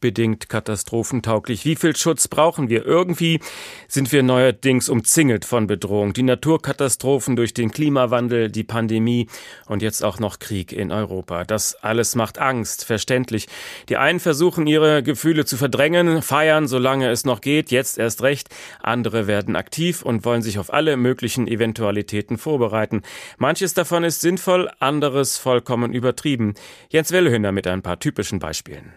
Speaker 2: bedingt katastrophentauglich. Wie viel Schutz brauchen wir? Irgendwie sind wir neuerdings umzingelt von Bedrohung. Die Naturkatastrophen durch den Klimawandel, die Pandemie und jetzt auch noch Krieg in Europa. Das alles macht Angst, verständlich. Die einen versuchen ihre Gefühle zu verdrängen, feiern, solange es noch geht, jetzt erst recht. Andere werden aktiv und wollen sich auf alle möglichen Eventualitäten vorbereiten. Manches davon ist sinnvoll, anderes vollkommen übertrieben. Jens Wellehünder mit ein paar typischen Beispielen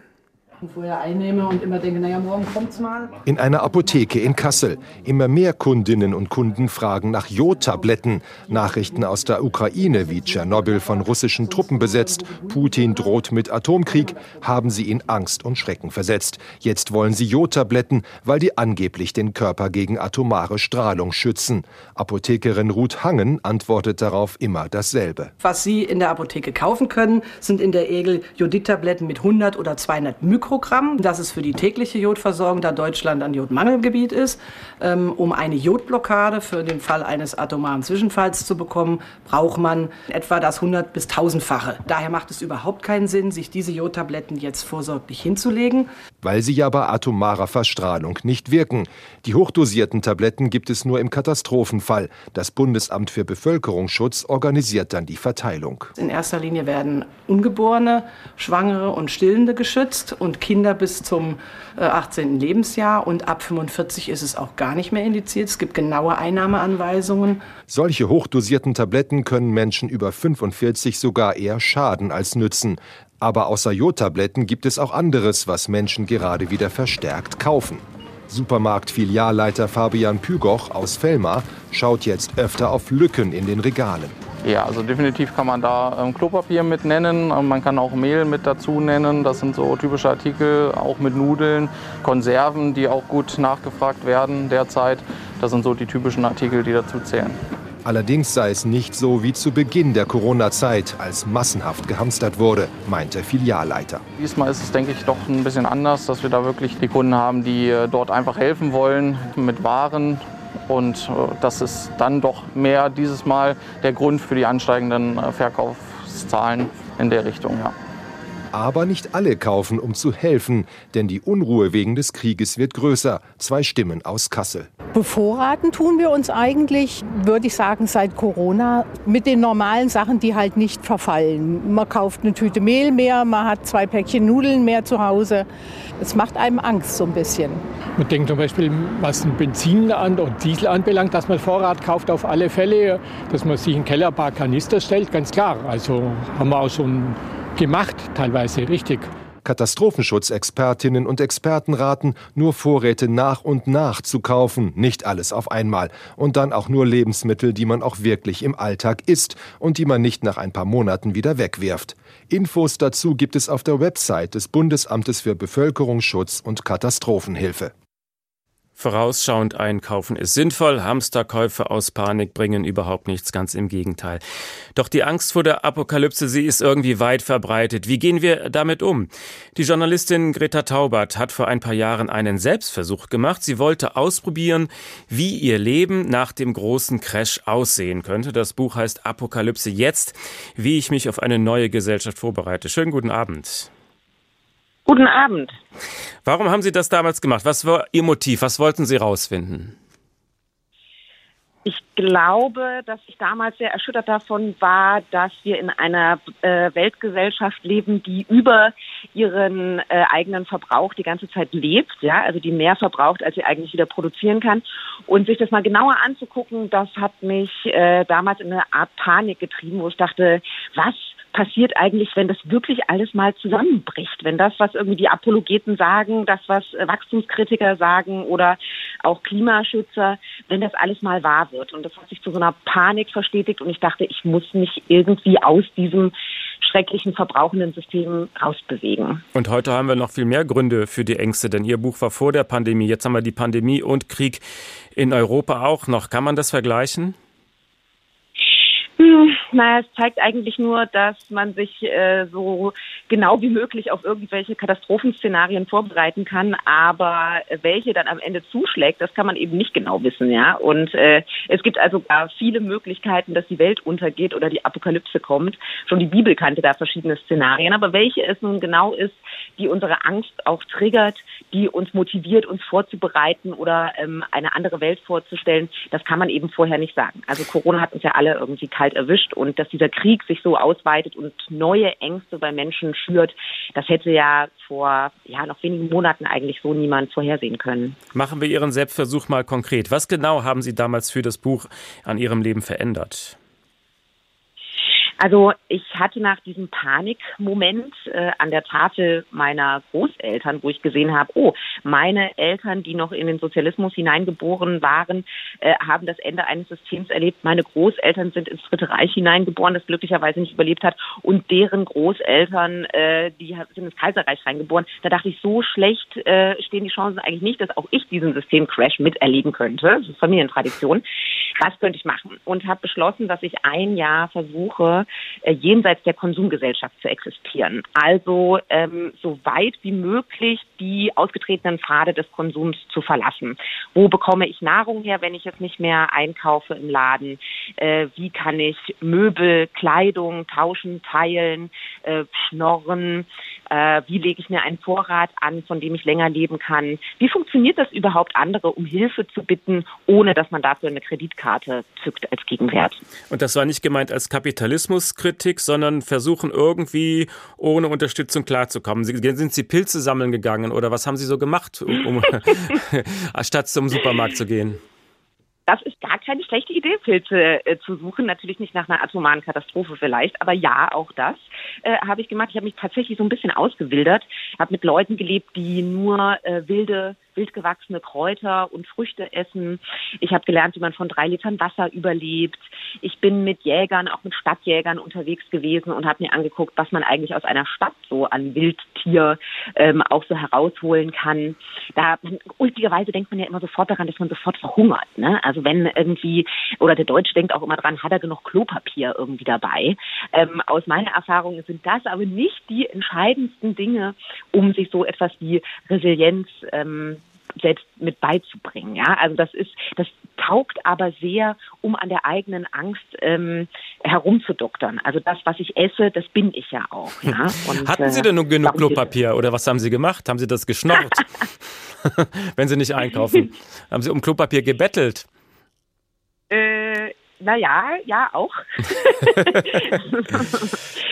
Speaker 28: vorher einnehme und immer denke, naja, morgen kommt's mal.
Speaker 29: In einer Apotheke in Kassel. Immer mehr Kundinnen und Kunden fragen nach Jodtabletten. Nachrichten aus der Ukraine, wie Tschernobyl von russischen Truppen besetzt, Putin droht mit Atomkrieg, haben sie in Angst und Schrecken versetzt. Jetzt wollen sie Jodtabletten, weil die angeblich den Körper gegen atomare Strahlung schützen. Apothekerin Ruth Hangen antwortet darauf immer dasselbe.
Speaker 28: Was Sie in der Apotheke kaufen können, sind in der Regel Jodtabletten mit 100 oder 200 Mikrogramm Mikrogramm. Das ist für die tägliche Jodversorgung, da Deutschland ein Jodmangelgebiet ist. Ähm, um eine Jodblockade für den Fall eines atomaren Zwischenfalls zu bekommen, braucht man etwa das 100 bis 1000-fache. Daher macht es überhaupt keinen Sinn, sich diese Jodtabletten jetzt vorsorglich hinzulegen.
Speaker 29: Weil sie ja bei atomarer Verstrahlung nicht wirken. Die hochdosierten Tabletten gibt es nur im Katastrophenfall. Das Bundesamt für Bevölkerungsschutz organisiert dann die Verteilung.
Speaker 28: In erster Linie werden Ungeborene, Schwangere und Stillende geschützt und Kinder bis zum 18. Äh, Lebensjahr und ab 45 ist es auch gar nicht mehr indiziert. Es gibt genaue Einnahmeanweisungen.
Speaker 29: Solche hochdosierten Tabletten können Menschen über 45 sogar eher schaden als nützen. Aber außer Jodtabletten gibt es auch anderes, was Menschen gerade wieder verstärkt kaufen. Supermarktfilialleiter Fabian Pügoch aus Fellmar schaut jetzt öfter auf Lücken in den Regalen.
Speaker 30: Ja, also definitiv kann man da ähm, Klopapier mit nennen. Ähm, man kann auch Mehl mit dazu nennen. Das sind so typische Artikel, auch mit Nudeln, Konserven, die auch gut nachgefragt werden derzeit. Das sind so die typischen Artikel, die dazu zählen.
Speaker 29: Allerdings sei es nicht so wie zu Beginn der Corona-Zeit, als massenhaft gehamstert wurde, meint der Filialleiter.
Speaker 30: Diesmal ist es, denke ich, doch ein bisschen anders, dass wir da wirklich die Kunden haben, die äh, dort einfach helfen wollen mit Waren. Und äh, das ist dann doch mehr dieses Mal der Grund für die ansteigenden äh, Verkaufszahlen in der Richtung. Ja.
Speaker 29: Aber nicht alle kaufen, um zu helfen, denn die Unruhe wegen des Krieges wird größer. Zwei Stimmen aus Kassel.
Speaker 31: Bevorraten tun wir uns eigentlich, würde ich sagen, seit Corona mit den normalen Sachen, die halt nicht verfallen. Man kauft eine Tüte Mehl mehr, man hat zwei Päckchen Nudeln mehr zu Hause. Es macht einem Angst so ein bisschen.
Speaker 21: Man denkt zum Beispiel, was ein Benzin an und Diesel anbelangt, dass man Vorrat kauft auf alle Fälle, dass man sich in den Keller ein paar Kanister stellt, ganz klar. Also haben wir auch schon gemacht, teilweise richtig.
Speaker 29: Katastrophenschutzexpertinnen und Experten raten, nur Vorräte nach und nach zu kaufen, nicht alles auf einmal. Und dann auch nur Lebensmittel, die man auch wirklich im Alltag isst und die man nicht nach ein paar Monaten wieder wegwirft. Infos dazu gibt es auf der Website des Bundesamtes für Bevölkerungsschutz und Katastrophenhilfe.
Speaker 2: Vorausschauend einkaufen ist sinnvoll, Hamsterkäufe aus Panik bringen überhaupt nichts, ganz im Gegenteil. Doch die Angst vor der Apokalypse, sie ist irgendwie weit verbreitet. Wie gehen wir damit um? Die Journalistin Greta Taubert hat vor ein paar Jahren einen Selbstversuch gemacht. Sie wollte ausprobieren, wie ihr Leben nach dem großen Crash aussehen könnte. Das Buch heißt Apokalypse jetzt, wie ich mich auf eine neue Gesellschaft vorbereite. Schönen guten Abend.
Speaker 32: Guten Abend.
Speaker 2: Warum haben Sie das damals gemacht? Was war Ihr Motiv? Was wollten Sie rausfinden?
Speaker 32: Ich glaube, dass ich damals sehr erschüttert davon war, dass wir in einer äh, Weltgesellschaft leben, die über ihren äh, eigenen Verbrauch die ganze Zeit lebt, ja, also die mehr verbraucht, als sie eigentlich wieder produzieren kann. Und sich das mal genauer anzugucken, das hat mich äh, damals in eine Art Panik getrieben, wo ich dachte, was passiert eigentlich, wenn das wirklich alles mal zusammenbricht? Wenn das, was irgendwie die Apologeten sagen, das, was Wachstumskritiker sagen oder auch Klimaschützer, wenn das alles mal wahr wird. Und das hat sich zu so einer Panik verstetigt und ich dachte, ich muss mich irgendwie aus diesem schrecklichen, verbrauchenden System rausbewegen.
Speaker 2: Und heute haben wir noch viel mehr Gründe für die Ängste, denn Ihr Buch war vor der Pandemie. Jetzt haben wir die Pandemie und Krieg in Europa auch noch. Kann man das vergleichen?
Speaker 32: Hm, naja, es zeigt eigentlich nur, dass man sich äh, so genau wie möglich auf irgendwelche Katastrophenszenarien vorbereiten kann, aber welche dann am Ende zuschlägt, das kann man eben nicht genau wissen, ja. Und äh, es gibt also gar viele Möglichkeiten, dass die Welt untergeht oder die Apokalypse kommt. Schon die Bibel kannte da verschiedene Szenarien, aber welche es nun genau ist, die unsere Angst auch triggert, die uns motiviert, uns vorzubereiten oder ähm, eine andere Welt vorzustellen, das kann man eben vorher nicht sagen. Also Corona hat uns ja alle irgendwie kalt kalt erwischt und dass dieser Krieg sich so ausweitet und neue Ängste bei Menschen schürt, das hätte ja vor ja noch wenigen Monaten eigentlich so niemand vorhersehen können.
Speaker 2: Machen wir Ihren Selbstversuch mal konkret. Was genau haben Sie damals für das Buch an Ihrem Leben verändert?
Speaker 32: Also ich hatte nach diesem Panikmoment äh, an der Tafel meiner Großeltern, wo ich gesehen habe, oh, meine Eltern, die noch in den Sozialismus hineingeboren waren, äh, haben das Ende eines Systems erlebt. Meine Großeltern sind ins Dritte Reich hineingeboren, das glücklicherweise nicht überlebt hat. Und deren Großeltern, äh, die sind ins Kaiserreich reingeboren. Da dachte ich, so schlecht äh, stehen die Chancen eigentlich nicht, dass auch ich diesen Systemcrash miterleben könnte. Das ist Familientradition. Was könnte ich machen? Und habe beschlossen, dass ich ein Jahr versuche, äh, jenseits der Konsumgesellschaft zu existieren. Also ähm, so weit wie möglich die ausgetretenen Pfade des Konsums zu verlassen. Wo bekomme ich Nahrung her, wenn ich es nicht mehr einkaufe im Laden? Äh, wie kann ich Möbel, Kleidung tauschen, teilen, äh, schnorren? Äh, wie lege ich mir einen Vorrat an, von dem ich länger leben kann? Wie funktioniert das überhaupt, andere um Hilfe zu bitten, ohne dass man dafür eine Kreditkarte zückt als Gegenwert?
Speaker 2: Und das war nicht gemeint als Kapitalismuskritik, sondern versuchen irgendwie ohne Unterstützung klarzukommen. Sind Sie Pilze sammeln gegangen oder was haben Sie so gemacht, um, um statt zum Supermarkt zu gehen?
Speaker 32: Das ist gar keine schlechte Idee, Pilze äh, zu suchen. Natürlich nicht nach einer atomaren Katastrophe vielleicht, aber ja, auch das äh, habe ich gemacht. Ich habe mich tatsächlich so ein bisschen ausgewildert, habe mit Leuten gelebt, die nur äh, wilde wildgewachsene Kräuter und Früchte essen. Ich habe gelernt, wie man von drei Litern Wasser überlebt. Ich bin mit Jägern, auch mit Stadtjägern unterwegs gewesen und habe mir angeguckt, was man eigentlich aus einer Stadt so an Wildtier ähm, auch so herausholen kann. Da ultigerweise denkt man ja immer sofort daran, dass man sofort verhungert. Ne? Also wenn irgendwie, oder der Deutsch denkt auch immer dran, hat er genug Klopapier irgendwie dabei. Ähm, aus meiner Erfahrung sind das aber nicht die entscheidendsten Dinge, um sich so etwas wie Resilienz ähm, selbst mit beizubringen. Ja, also das ist, das taugt aber sehr, um an der eigenen Angst ähm, herumzudoktern. Also das, was ich esse, das bin ich ja auch. Ja?
Speaker 2: Und, Hatten Sie denn nun genug Klopapier oder was haben Sie gemacht? Haben Sie das geschnorrt, wenn Sie nicht einkaufen? haben Sie um Klopapier gebettelt?
Speaker 32: Äh, naja, ja, auch.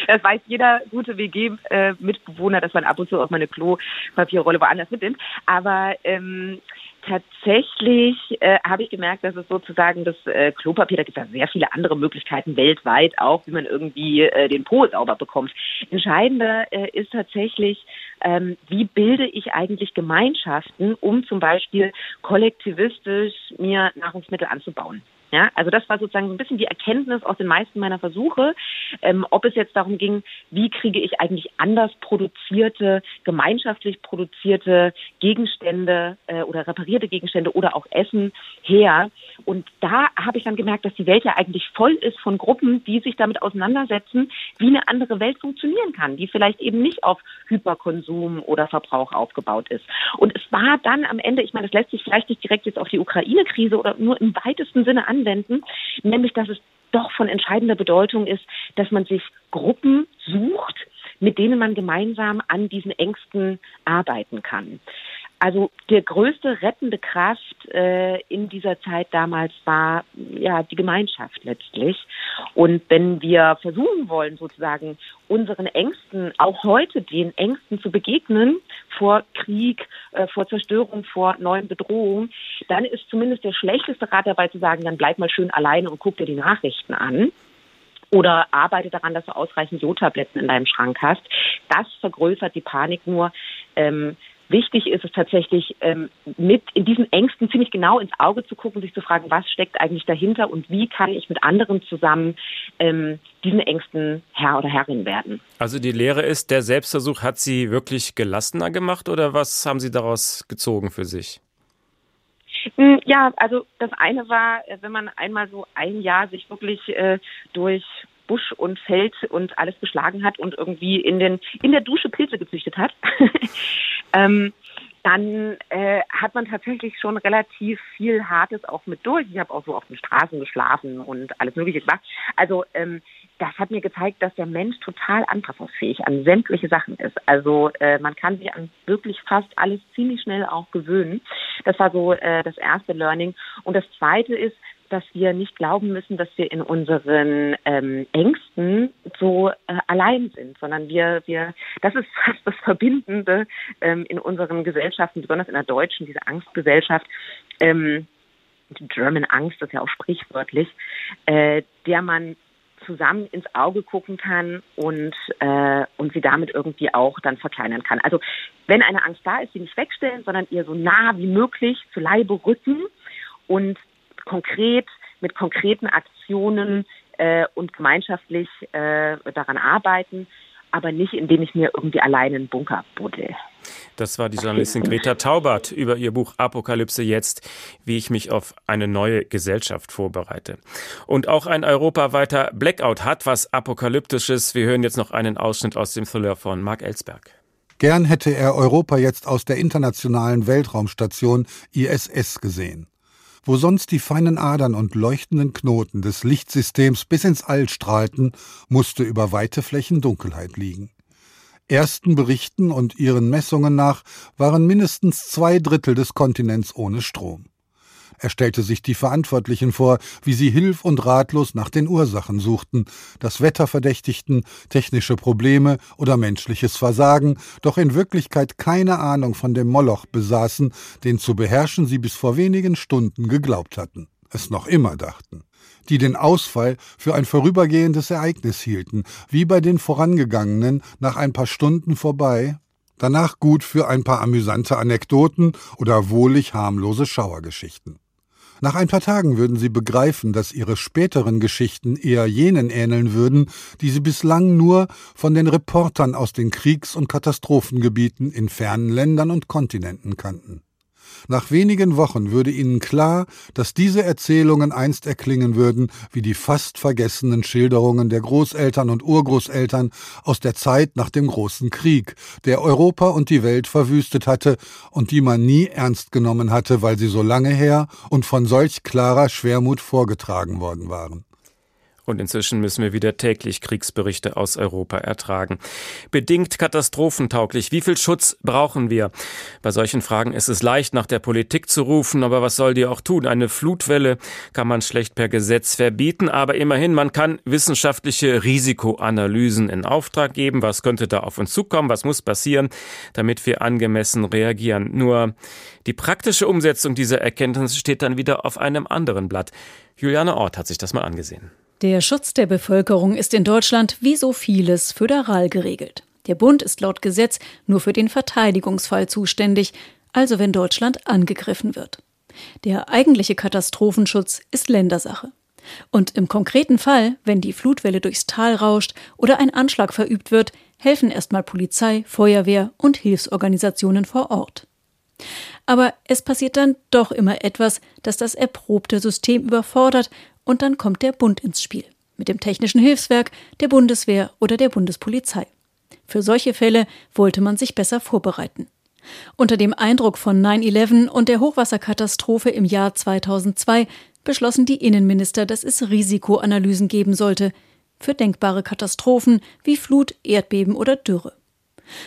Speaker 32: das weiß jeder gute WG-Mitbewohner, dass man ab und zu auch mal eine Klopapierrolle woanders mitnimmt. Aber ähm, tatsächlich äh, habe ich gemerkt, dass es sozusagen das äh, Klopapier, da gibt es ja sehr viele andere Möglichkeiten weltweit auch, wie man irgendwie äh, den Po sauber bekommt. Entscheidender äh, ist tatsächlich, ähm, wie bilde ich eigentlich Gemeinschaften, um zum Beispiel kollektivistisch mir Nahrungsmittel anzubauen. Ja, also das war sozusagen so ein bisschen die Erkenntnis aus den meisten meiner Versuche, ähm, ob es jetzt darum ging, wie kriege ich eigentlich anders produzierte, gemeinschaftlich produzierte Gegenstände äh, oder reparierte Gegenstände oder auch Essen her. Und da habe ich dann gemerkt, dass die Welt ja eigentlich voll ist von Gruppen, die sich damit auseinandersetzen, wie eine andere Welt funktionieren kann, die vielleicht eben nicht auf Hyperkonsum oder Verbrauch aufgebaut ist. Und es war dann am Ende, ich meine, das lässt sich vielleicht nicht direkt jetzt auf die Ukraine-Krise oder nur im weitesten Sinne an anwenden, nämlich dass es doch von entscheidender Bedeutung ist, dass man sich Gruppen sucht, mit denen man gemeinsam an diesen Ängsten arbeiten kann. Also der größte rettende Kraft äh, in dieser Zeit damals war ja die Gemeinschaft letztlich. Und wenn wir versuchen wollen, sozusagen unseren Ängsten, auch heute den Ängsten zu begegnen, vor Krieg, äh, vor Zerstörung, vor neuen Bedrohungen, dann ist zumindest der schlechteste Rat dabei zu sagen, dann bleib mal schön alleine und guck dir die Nachrichten an oder arbeite daran, dass du ausreichend Jodtabletten in deinem Schrank hast. Das vergrößert die Panik nur. Ähm, wichtig ist es tatsächlich, ähm, mit in diesen Ängsten ziemlich genau ins Auge zu gucken, sich zu fragen, was steckt eigentlich dahinter und wie kann ich mit anderen zusammen ähm, diesen Ängsten Herr oder Herrin werden.
Speaker 2: Also die Lehre ist, der Selbstversuch hat Sie wirklich gelassener gemacht oder was haben Sie daraus gezogen für sich?
Speaker 32: Hm, ja, also das eine war, äh, wenn man einmal so ein Jahr sich wirklich äh, durch Busch und Feld und alles geschlagen hat und irgendwie in den in der Dusche Pilze gezüchtet hat, ähm, dann äh, hat man tatsächlich schon relativ viel Hartes auch mit durch. Ich habe auch so auf den Straßen geschlafen und alles Mögliche gemacht. Also ähm, das hat mir gezeigt, dass der Mensch total anpassungsfähig an sämtliche Sachen ist. Also äh, man kann sich an wirklich fast alles ziemlich schnell auch gewöhnen. Das war so äh, das erste Learning. Und das zweite ist, dass wir nicht glauben müssen, dass wir in unseren ähm, Ängsten so äh, allein sind, sondern wir, wir, das ist fast das Verbindende ähm, in unseren Gesellschaften, besonders in der deutschen, diese Angstgesellschaft. Ähm, die German Angst das ist ja auch sprichwörtlich, äh, der man zusammen ins Auge gucken kann und, äh, und sie damit irgendwie auch dann verkleinern kann. Also wenn eine Angst da ist, sie nicht wegstellen, sondern ihr so nah wie möglich zu Leibe rücken und konkret mit konkreten Aktionen äh, und gemeinschaftlich äh, daran arbeiten, aber nicht, indem ich mir irgendwie alleine einen Bunker buddel.
Speaker 2: Das war die Journalistin Greta Taubert über ihr Buch Apokalypse jetzt, wie ich mich auf eine neue Gesellschaft vorbereite. Und auch ein europaweiter Blackout hat was Apokalyptisches. Wir hören jetzt noch einen Ausschnitt aus dem Thriller von Mark Ellsberg.
Speaker 22: Gern hätte er Europa jetzt aus der internationalen Weltraumstation ISS gesehen wo sonst die feinen Adern und leuchtenden Knoten des Lichtsystems bis ins All strahlten, musste über weite Flächen Dunkelheit liegen. Ersten Berichten und ihren Messungen nach waren mindestens zwei Drittel des Kontinents ohne Strom. Er stellte sich die Verantwortlichen vor, wie sie hilf und ratlos nach den Ursachen suchten, das Wetter verdächtigten, technische Probleme oder menschliches Versagen, doch in Wirklichkeit keine Ahnung von dem Moloch besaßen, den zu beherrschen sie bis vor wenigen Stunden geglaubt hatten, es noch immer dachten die den Ausfall für ein vorübergehendes Ereignis hielten, wie bei den vorangegangenen nach ein paar Stunden vorbei Danach gut für ein paar amüsante Anekdoten oder wohlig harmlose Schauergeschichten. Nach ein paar Tagen würden sie begreifen, dass ihre späteren Geschichten eher jenen ähneln würden, die sie bislang nur von den Reportern aus den Kriegs- und Katastrophengebieten in fernen Ländern und Kontinenten kannten. Nach wenigen Wochen würde ihnen klar, dass diese Erzählungen einst erklingen würden wie die fast vergessenen Schilderungen der Großeltern und Urgroßeltern aus der Zeit nach dem großen Krieg, der Europa und die Welt verwüstet hatte und die man nie ernst genommen hatte, weil sie so lange her und von solch klarer Schwermut vorgetragen worden waren.
Speaker 2: Und inzwischen müssen wir wieder täglich Kriegsberichte aus Europa ertragen. Bedingt katastrophentauglich. Wie viel Schutz brauchen wir? Bei solchen Fragen ist es leicht, nach der Politik zu rufen, aber was soll die auch tun? Eine Flutwelle kann man schlecht per Gesetz verbieten, aber immerhin, man kann wissenschaftliche Risikoanalysen in Auftrag geben. Was könnte da auf uns zukommen? Was muss passieren, damit wir angemessen reagieren? Nur die praktische Umsetzung dieser Erkenntnisse steht dann wieder auf einem anderen Blatt. Juliane Ort hat sich das mal angesehen.
Speaker 33: Der Schutz der Bevölkerung ist in Deutschland wie so vieles föderal geregelt. Der Bund ist laut Gesetz nur für den Verteidigungsfall zuständig, also wenn Deutschland angegriffen wird. Der eigentliche Katastrophenschutz ist Ländersache. Und im konkreten Fall, wenn die Flutwelle durchs Tal rauscht oder ein Anschlag verübt wird, helfen erstmal Polizei, Feuerwehr und Hilfsorganisationen vor Ort. Aber es passiert dann doch immer etwas, das das erprobte System überfordert und dann kommt der Bund ins Spiel. Mit dem Technischen Hilfswerk, der Bundeswehr oder der Bundespolizei. Für solche Fälle wollte man sich besser vorbereiten. Unter dem Eindruck von 9-11 und der Hochwasserkatastrophe im Jahr 2002 beschlossen die Innenminister, dass es Risikoanalysen geben sollte für denkbare Katastrophen wie Flut, Erdbeben oder Dürre.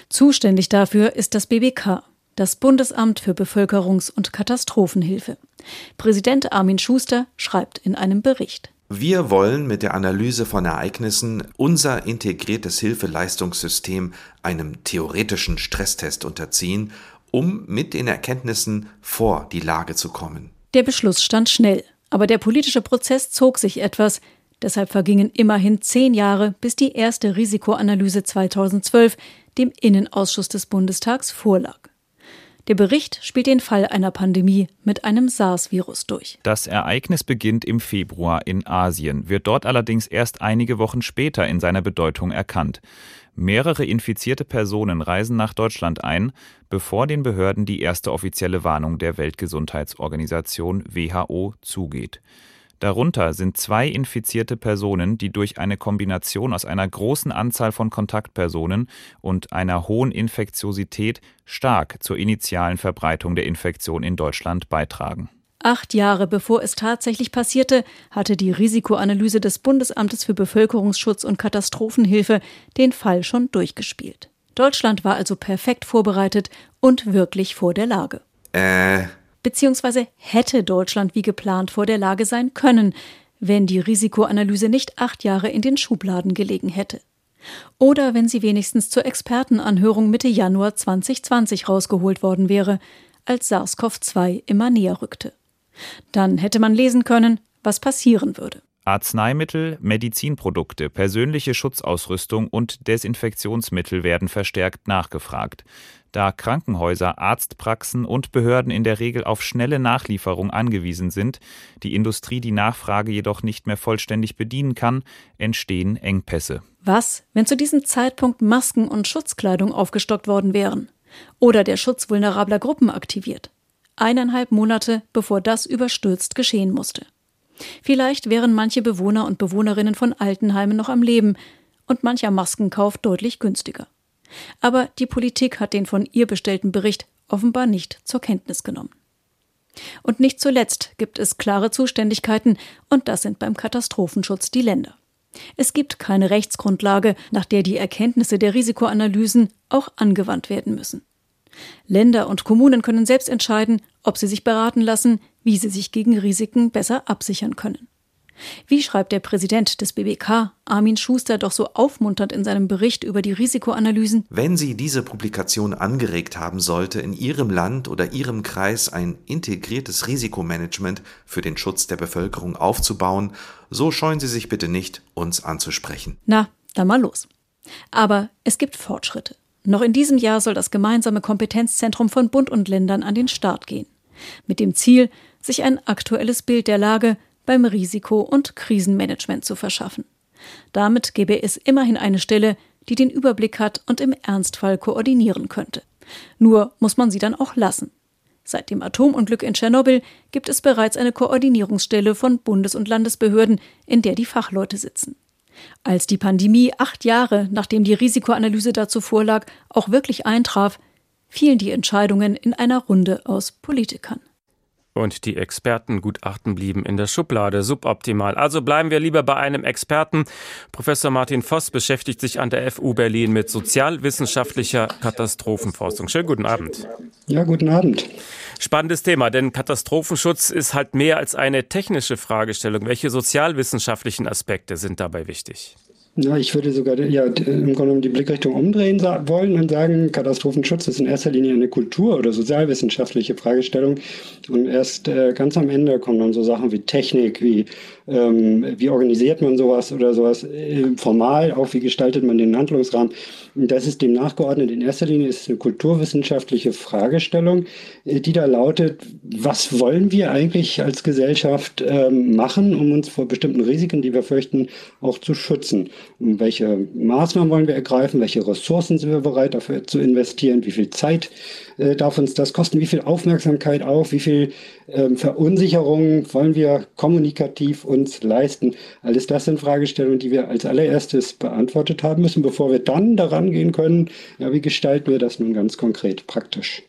Speaker 33: Zuständig dafür ist das BBK, das Bundesamt für Bevölkerungs- und Katastrophenhilfe. Präsident Armin Schuster schreibt in einem Bericht.
Speaker 34: Wir wollen mit der Analyse von Ereignissen unser integriertes Hilfeleistungssystem einem theoretischen Stresstest unterziehen, um mit den Erkenntnissen vor die Lage zu kommen.
Speaker 33: Der Beschluss stand schnell, aber der politische Prozess zog sich etwas. Deshalb vergingen immerhin zehn Jahre, bis die erste Risikoanalyse 2012 dem Innenausschuss des Bundestags vorlag. Der Bericht spielt den Fall einer Pandemie mit einem SARS-Virus durch.
Speaker 35: Das Ereignis beginnt im Februar in Asien, wird dort allerdings erst einige Wochen später in seiner Bedeutung erkannt. Mehrere infizierte Personen reisen nach Deutschland ein, bevor den Behörden die erste offizielle Warnung der Weltgesundheitsorganisation WHO zugeht. Darunter sind zwei infizierte Personen, die durch eine Kombination aus einer großen Anzahl von Kontaktpersonen und einer hohen Infektiosität stark zur initialen Verbreitung der Infektion in Deutschland beitragen.
Speaker 33: Acht Jahre bevor es tatsächlich passierte, hatte die Risikoanalyse des Bundesamtes für Bevölkerungsschutz und Katastrophenhilfe den Fall schon durchgespielt. Deutschland war also perfekt vorbereitet und wirklich vor der Lage.
Speaker 34: Äh,
Speaker 33: Beziehungsweise hätte Deutschland wie geplant vor der Lage sein können, wenn die Risikoanalyse nicht acht Jahre in den Schubladen gelegen hätte. Oder wenn sie wenigstens zur Expertenanhörung Mitte Januar 2020 rausgeholt worden wäre, als SARS-CoV-2 immer näher rückte. Dann hätte man lesen können, was passieren würde.
Speaker 35: Arzneimittel, Medizinprodukte, persönliche Schutzausrüstung und Desinfektionsmittel werden verstärkt nachgefragt da Krankenhäuser, Arztpraxen und Behörden in der Regel auf schnelle Nachlieferung angewiesen sind, die Industrie die Nachfrage jedoch nicht mehr vollständig bedienen kann, entstehen Engpässe.
Speaker 33: Was, wenn zu diesem Zeitpunkt Masken und Schutzkleidung aufgestockt worden wären? Oder der Schutz vulnerabler Gruppen aktiviert? Eineinhalb Monate, bevor das überstürzt geschehen musste. Vielleicht wären manche Bewohner und Bewohnerinnen von Altenheimen noch am Leben und mancher Maskenkauf deutlich günstiger. Aber die Politik hat den von ihr bestellten Bericht offenbar nicht zur Kenntnis genommen. Und nicht zuletzt gibt es klare Zuständigkeiten, und das sind beim Katastrophenschutz die Länder. Es gibt keine Rechtsgrundlage, nach der die Erkenntnisse der Risikoanalysen auch angewandt werden müssen. Länder und Kommunen können selbst entscheiden, ob sie sich beraten lassen, wie sie sich gegen Risiken besser absichern können. Wie schreibt der Präsident des BBK, Armin Schuster, doch so aufmunternd in seinem Bericht über die Risikoanalysen?
Speaker 34: Wenn Sie diese Publikation angeregt haben sollte, in Ihrem Land oder Ihrem Kreis ein integriertes Risikomanagement für den Schutz der Bevölkerung aufzubauen, so scheuen Sie sich bitte nicht, uns anzusprechen.
Speaker 33: Na, dann mal los. Aber es gibt Fortschritte. Noch in diesem Jahr soll das gemeinsame Kompetenzzentrum von Bund und Ländern an den Start gehen. Mit dem Ziel, sich ein aktuelles Bild der Lage beim Risiko- und Krisenmanagement zu verschaffen. Damit gäbe es immerhin eine Stelle, die den Überblick hat und im Ernstfall koordinieren könnte. Nur muss man sie dann auch lassen. Seit dem Atomunglück in Tschernobyl gibt es bereits eine Koordinierungsstelle von Bundes- und Landesbehörden, in der die Fachleute sitzen. Als die Pandemie acht Jahre nachdem die Risikoanalyse dazu vorlag, auch wirklich eintraf, fielen die Entscheidungen in einer Runde aus Politikern.
Speaker 2: Und die Expertengutachten blieben in der Schublade, suboptimal. Also bleiben wir lieber bei einem Experten. Professor Martin Voss beschäftigt sich an der FU Berlin mit sozialwissenschaftlicher Katastrophenforschung. Schönen guten Abend.
Speaker 36: Ja, guten Abend.
Speaker 2: Spannendes Thema, denn Katastrophenschutz ist halt mehr als eine technische Fragestellung. Welche sozialwissenschaftlichen Aspekte sind dabei wichtig?
Speaker 36: Ja, ich würde sogar ja, im Grunde genommen die Blickrichtung umdrehen wollen und sagen, Katastrophenschutz ist in erster Linie eine kultur- oder sozialwissenschaftliche Fragestellung. Und erst äh, ganz am Ende kommen dann so Sachen wie Technik, wie ähm, wie organisiert man sowas oder sowas äh, formal, auch wie gestaltet man den Handlungsrahmen. Das ist dem nachgeordnet. In erster Linie ist es eine kulturwissenschaftliche Fragestellung, äh, die da lautet, was wollen wir eigentlich als Gesellschaft ähm, machen, um uns vor bestimmten Risiken, die wir fürchten, auch zu schützen? Und welche Maßnahmen wollen wir ergreifen? Welche Ressourcen sind wir bereit dafür zu investieren? Wie viel Zeit äh, darf uns das kosten? Wie viel Aufmerksamkeit auch? Wie viel ähm, Verunsicherung wollen wir kommunikativ uns leisten? Alles das sind Fragestellungen, die wir als allererstes beantwortet haben müssen, bevor wir dann daran gehen können, ja, wie gestalten wir das nun ganz konkret, praktisch?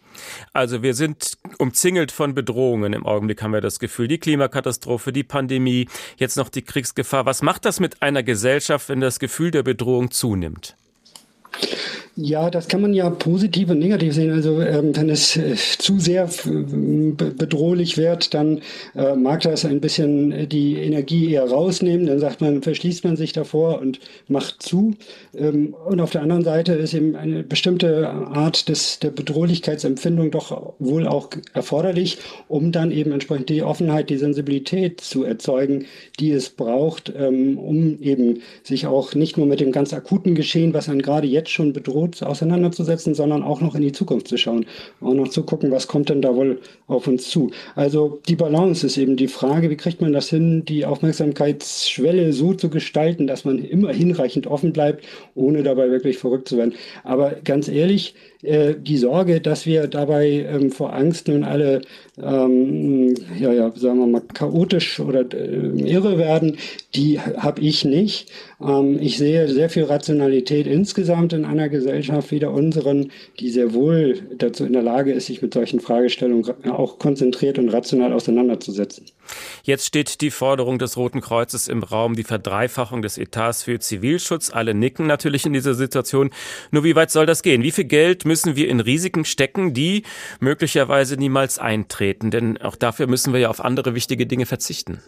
Speaker 2: Also wir sind umzingelt von Bedrohungen im Augenblick, haben wir das Gefühl. Die Klimakatastrophe, die Pandemie, jetzt noch die Kriegsgefahr. Was macht das mit einer Gesellschaft, wenn das Gefühl der Bedrohung zunimmt?
Speaker 36: Ja, das kann man ja positiv und negativ sehen. Also ähm, wenn es äh, zu sehr bedrohlich wird, dann äh, mag das ein bisschen die Energie eher rausnehmen. Dann sagt man, verschließt man sich davor und macht zu. Ähm, und auf der anderen Seite ist eben eine bestimmte Art des, der Bedrohlichkeitsempfindung doch wohl auch erforderlich, um dann eben entsprechend die Offenheit, die Sensibilität zu erzeugen, die es braucht, ähm, um eben sich auch nicht nur mit dem ganz akuten Geschehen, was einen gerade jetzt schon bedroht, gut auseinanderzusetzen, sondern auch noch in die Zukunft zu schauen. Auch noch zu gucken, was kommt denn da wohl auf uns zu. Also die Balance ist eben die Frage, wie kriegt man das hin, die Aufmerksamkeitsschwelle so zu gestalten, dass man immer hinreichend offen bleibt, ohne dabei wirklich verrückt zu werden. Aber ganz ehrlich, äh, die Sorge, dass wir dabei ähm, vor Angst nun alle, ähm, ja, ja, sagen wir mal, chaotisch oder äh, irre werden, die habe ich nicht. Ähm, ich sehe sehr viel Rationalität insgesamt in einer Gesellschaft wie der unseren, die sehr wohl dazu in der Lage ist, sich mit solchen Fragestellungen auch konzentriert und rational auseinanderzusetzen.
Speaker 2: Jetzt steht die Forderung des Roten Kreuzes im Raum, die Verdreifachung des Etats für Zivilschutz. Alle nicken natürlich in dieser Situation. Nur wie weit soll das gehen? Wie viel Geld müssen wir in Risiken stecken, die möglicherweise niemals eintreten? Denn auch dafür müssen wir ja auf andere wichtige Dinge verzichten.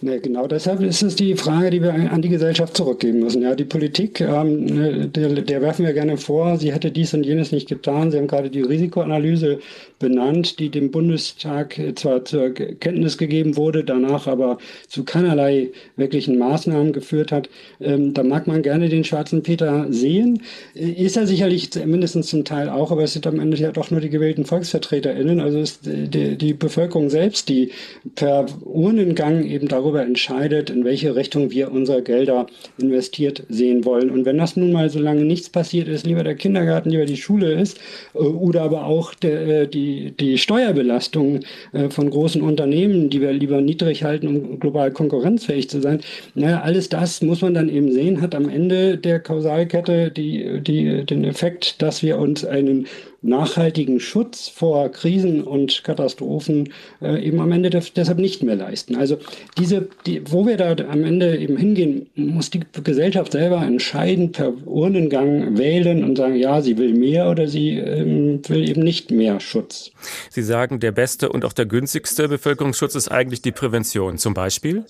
Speaker 36: Ne, genau deshalb ist es die Frage, die wir an die Gesellschaft zurückgeben müssen. Ja, die Politik, ähm, ne, der, der, werfen wir gerne vor, sie hätte dies und jenes nicht getan. Sie haben gerade die Risikoanalyse benannt, die dem Bundestag zwar zur Kenntnis gegeben wurde, danach aber zu keinerlei wirklichen Maßnahmen geführt hat. Ähm, da mag man gerne den schwarzen Peter sehen. Ist er sicherlich mindestens zum Teil auch, aber es sind am Ende ja doch nur die gewählten VolksvertreterInnen. Also ist die, die Bevölkerung selbst, die per Urnengang eben darüber entscheidet, in welche Richtung wir unsere Gelder investiert sehen wollen. Und wenn das nun mal so lange nichts passiert ist, lieber der Kindergarten, lieber die Schule ist, äh, oder aber auch der, äh, die, die Steuerbelastung äh, von großen Unternehmen, die wir lieber niedrig halten, um global konkurrenzfähig zu sein, naja, alles das muss man dann eben sehen, hat am Ende der Kausalkette die, die, den Effekt, dass wir uns einen nachhaltigen Schutz vor Krisen und Katastrophen äh, eben am Ende deshalb nicht mehr leisten. Also diese, die, wo wir da am Ende eben hingehen, muss die Gesellschaft selber entscheiden, per Urnengang wählen und sagen, ja, sie will mehr oder sie ähm, will eben nicht mehr Schutz.
Speaker 2: Sie sagen, der beste und auch der günstigste Bevölkerungsschutz ist eigentlich die Prävention zum Beispiel?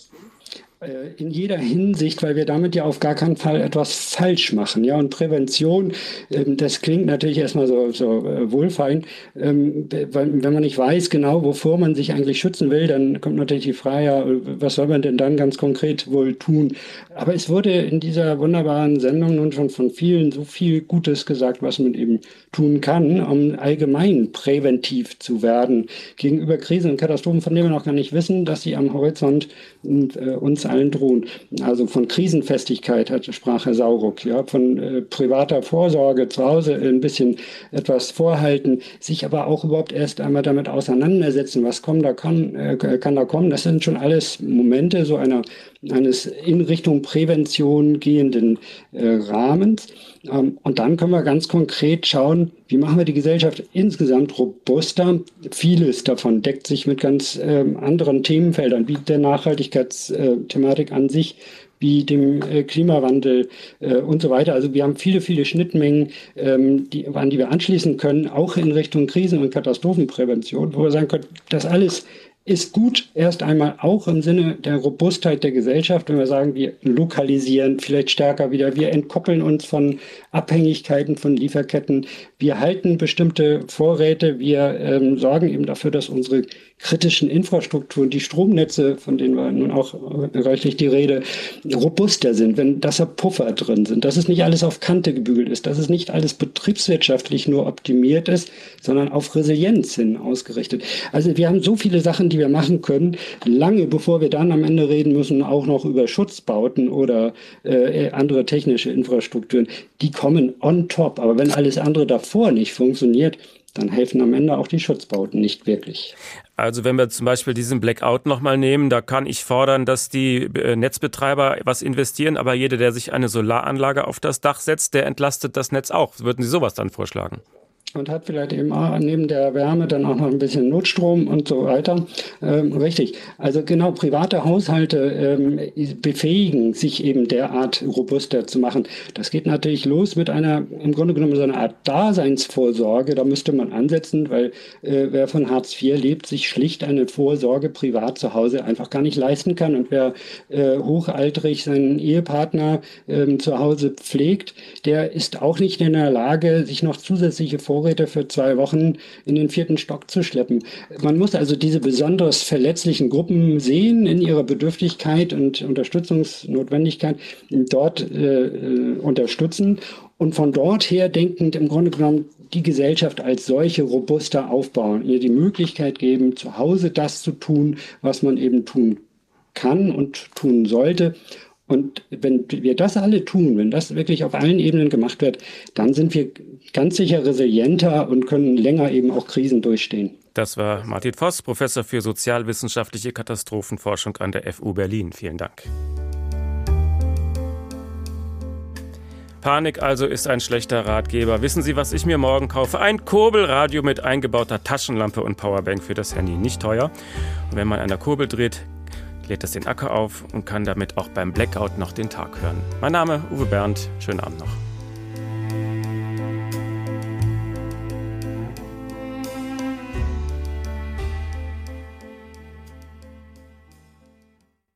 Speaker 36: Äh, in jeder Hinsicht, weil wir damit ja auf gar keinen Fall etwas falsch machen. Ja, und Prävention, ähm, das klingt natürlich erstmal so, so äh, wohlfeil. Ähm, wenn man nicht weiß genau, wovor man sich eigentlich schützen will, dann kommt natürlich die Frage, was soll man denn dann ganz konkret wohl tun? Aber es wurde in dieser wunderbaren Sendung nun schon von vielen so viel Gutes gesagt, was man eben tun kann, um allgemein präventiv zu werden gegenüber Krisen und Katastrophen, von denen wir noch gar nicht wissen, dass sie am Horizont äh, uns allen drohen. Also von Krisenfestigkeit hat, sprach Herr Sauruck, ja, von äh, privater Vorsorge zu Hause ein bisschen etwas vorhalten, sich aber auch überhaupt erst einmal damit auseinandersetzen, was kommen da kann, äh, kann da kommen. Das sind schon alles Momente so einer eines in Richtung Prävention gehenden äh, Rahmens. Ähm, und dann können wir ganz konkret schauen, wie machen wir die Gesellschaft insgesamt robuster. Vieles davon deckt sich mit ganz ähm, anderen Themenfeldern, wie der Nachhaltigkeitsthematik an sich, wie dem äh, Klimawandel äh, und so weiter. Also wir haben viele, viele Schnittmengen, ähm, die, an die wir anschließen können, auch in Richtung Krisen- und Katastrophenprävention, wo wir sagen können, das alles ist gut erst einmal auch im Sinne der Robustheit der Gesellschaft, wenn wir sagen, wir lokalisieren vielleicht stärker wieder, wir entkoppeln uns von Abhängigkeiten von Lieferketten, wir halten bestimmte Vorräte, wir ähm, sorgen eben dafür, dass unsere kritischen Infrastrukturen, die Stromnetze, von denen war nun auch reichlich die Rede, robuster sind, wenn dass da Puffer drin sind, dass es nicht alles auf Kante gebügelt ist, dass es nicht alles betriebswirtschaftlich nur optimiert ist, sondern auf Resilienz hin ausgerichtet. Also wir haben so viele Sachen, die wir machen können, lange bevor wir dann am Ende reden müssen, auch noch über Schutzbauten oder äh, andere technische Infrastrukturen. Die kommen on top. Aber wenn alles andere davor nicht funktioniert, dann helfen am Ende auch die Schutzbauten nicht wirklich.
Speaker 2: Also wenn wir zum Beispiel diesen Blackout nochmal nehmen, da kann ich fordern, dass die äh, Netzbetreiber was investieren, aber jeder, der sich eine Solaranlage auf das Dach setzt, der entlastet das Netz auch. Würden Sie sowas dann vorschlagen?
Speaker 36: Und hat vielleicht eben auch neben der Wärme dann auch noch ein bisschen Notstrom und so weiter. Ähm, richtig. Also genau, private Haushalte ähm, befähigen, sich eben derart robuster zu machen. Das geht natürlich los mit einer, im Grunde genommen so einer Art Daseinsvorsorge. Da müsste man ansetzen, weil äh, wer von Hartz IV lebt, sich schlicht eine Vorsorge privat zu Hause einfach gar nicht leisten kann. Und wer äh, hochaltrig seinen Ehepartner äh, zu Hause pflegt, der ist auch nicht in der Lage, sich noch zusätzliche Vorsorge Vorräte für zwei Wochen in den vierten Stock zu schleppen. Man muss also diese besonders verletzlichen Gruppen sehen in ihrer Bedürftigkeit und Unterstützungsnotwendigkeit, dort äh, äh, unterstützen und von dort her denkend im Grunde genommen die Gesellschaft als solche robuster aufbauen, ihr die Möglichkeit geben, zu Hause das zu tun, was man eben tun kann und tun sollte und wenn wir das alle tun, wenn das wirklich auf allen Ebenen gemacht wird, dann sind wir ganz sicher resilienter und können länger eben auch Krisen durchstehen.
Speaker 2: Das war Martin Voss, Professor für sozialwissenschaftliche Katastrophenforschung an der FU Berlin. Vielen Dank. Panik also ist ein schlechter Ratgeber. Wissen Sie, was ich mir morgen kaufe? Ein Kurbelradio mit eingebauter Taschenlampe und Powerbank für das Handy. Nicht teuer. Und wenn man an der Kurbel dreht, lädt das den Acker auf und kann damit auch beim Blackout noch den Tag hören. Mein Name Uwe Bernd, schönen Abend noch.